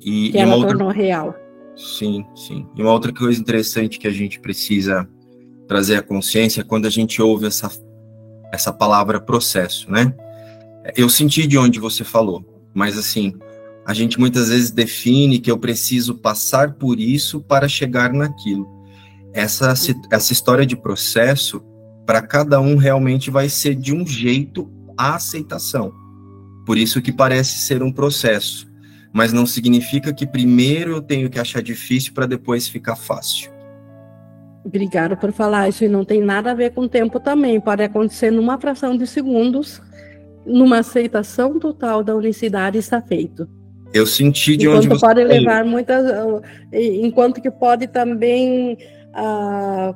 e, que e ela outra... tornou real. Sim, sim. E uma outra coisa interessante que a gente precisa trazer à consciência é quando a gente ouve essa essa palavra processo, né? Eu senti de onde você falou, mas assim, a gente muitas vezes define que eu preciso passar por isso para chegar naquilo. Essa, essa história de processo, para cada um realmente vai ser de um jeito a aceitação. Por isso que parece ser um processo, mas não significa que primeiro eu tenho que achar difícil para depois ficar fácil. Obrigada por falar isso e não tem nada a ver com o tempo também. Pode acontecer numa fração de segundos, numa aceitação total da unicidade está feito. Eu senti de enquanto onde você pode levar muitas, enquanto que pode também uh,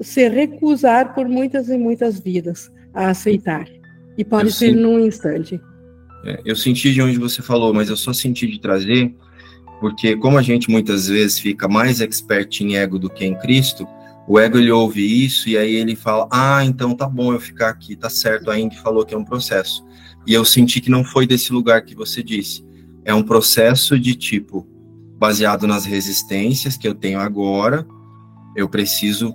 se recusar por muitas e muitas vidas a aceitar. E pode eu ser senti... num instante. É, eu senti de onde você falou, mas eu só senti de trazer porque como a gente muitas vezes fica mais expert em ego do que em Cristo, o ego ele ouve isso e aí ele fala: "Ah, então tá bom eu ficar aqui, tá certo". A Indy falou que é um processo. E eu senti que não foi desse lugar que você disse. É um processo de tipo baseado nas resistências que eu tenho agora. Eu preciso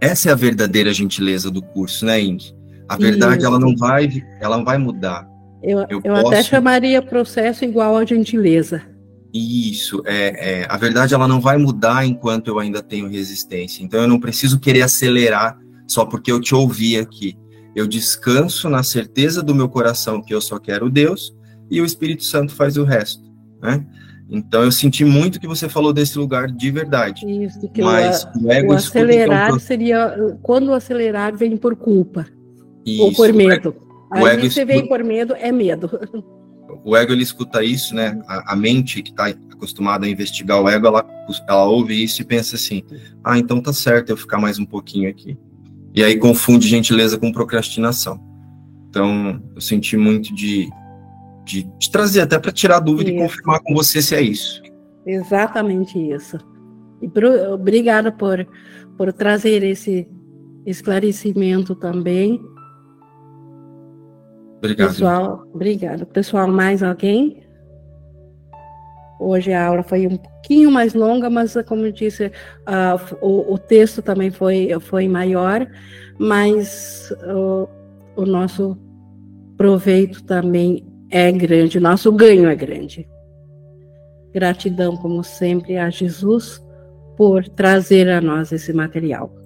essa é a verdadeira gentileza do curso, né, Indy? A verdade ela não vai ela não vai mudar. Eu, eu, eu posso... até chamaria processo igual a gentileza. Isso, é, é, a verdade ela não vai mudar enquanto eu ainda tenho resistência. Então eu não preciso querer acelerar só porque eu te ouvi aqui. Eu descanso na certeza do meu coração que eu só quero Deus e o Espírito Santo faz o resto, né? Então eu senti muito que você falou desse lugar de verdade. Isso, que mas o, o, ego o acelerar escuta, seria quando o acelerar vem por culpa isso, ou por medo. O ego, Aí você escuta, vem por medo é medo. O ego ele escuta isso, né? A, a mente que está acostumada a investigar o ego, ela, ela ouve isso e pensa assim: ah, então tá certo eu ficar mais um pouquinho aqui. E aí confunde gentileza com procrastinação. Então eu senti muito de de, de trazer até para tirar dúvida isso. e confirmar com você se é isso. Exatamente isso. E pro, obrigada por, por trazer esse esclarecimento também. Obrigado. Pessoal, obrigado. Pessoal, mais alguém? Hoje a aula foi um pouquinho mais longa, mas como eu disse, uh, o, o, texto também foi, foi maior, mas uh, o nosso proveito também é grande, nosso ganho é grande. Gratidão, como sempre, a Jesus por trazer a nós esse material.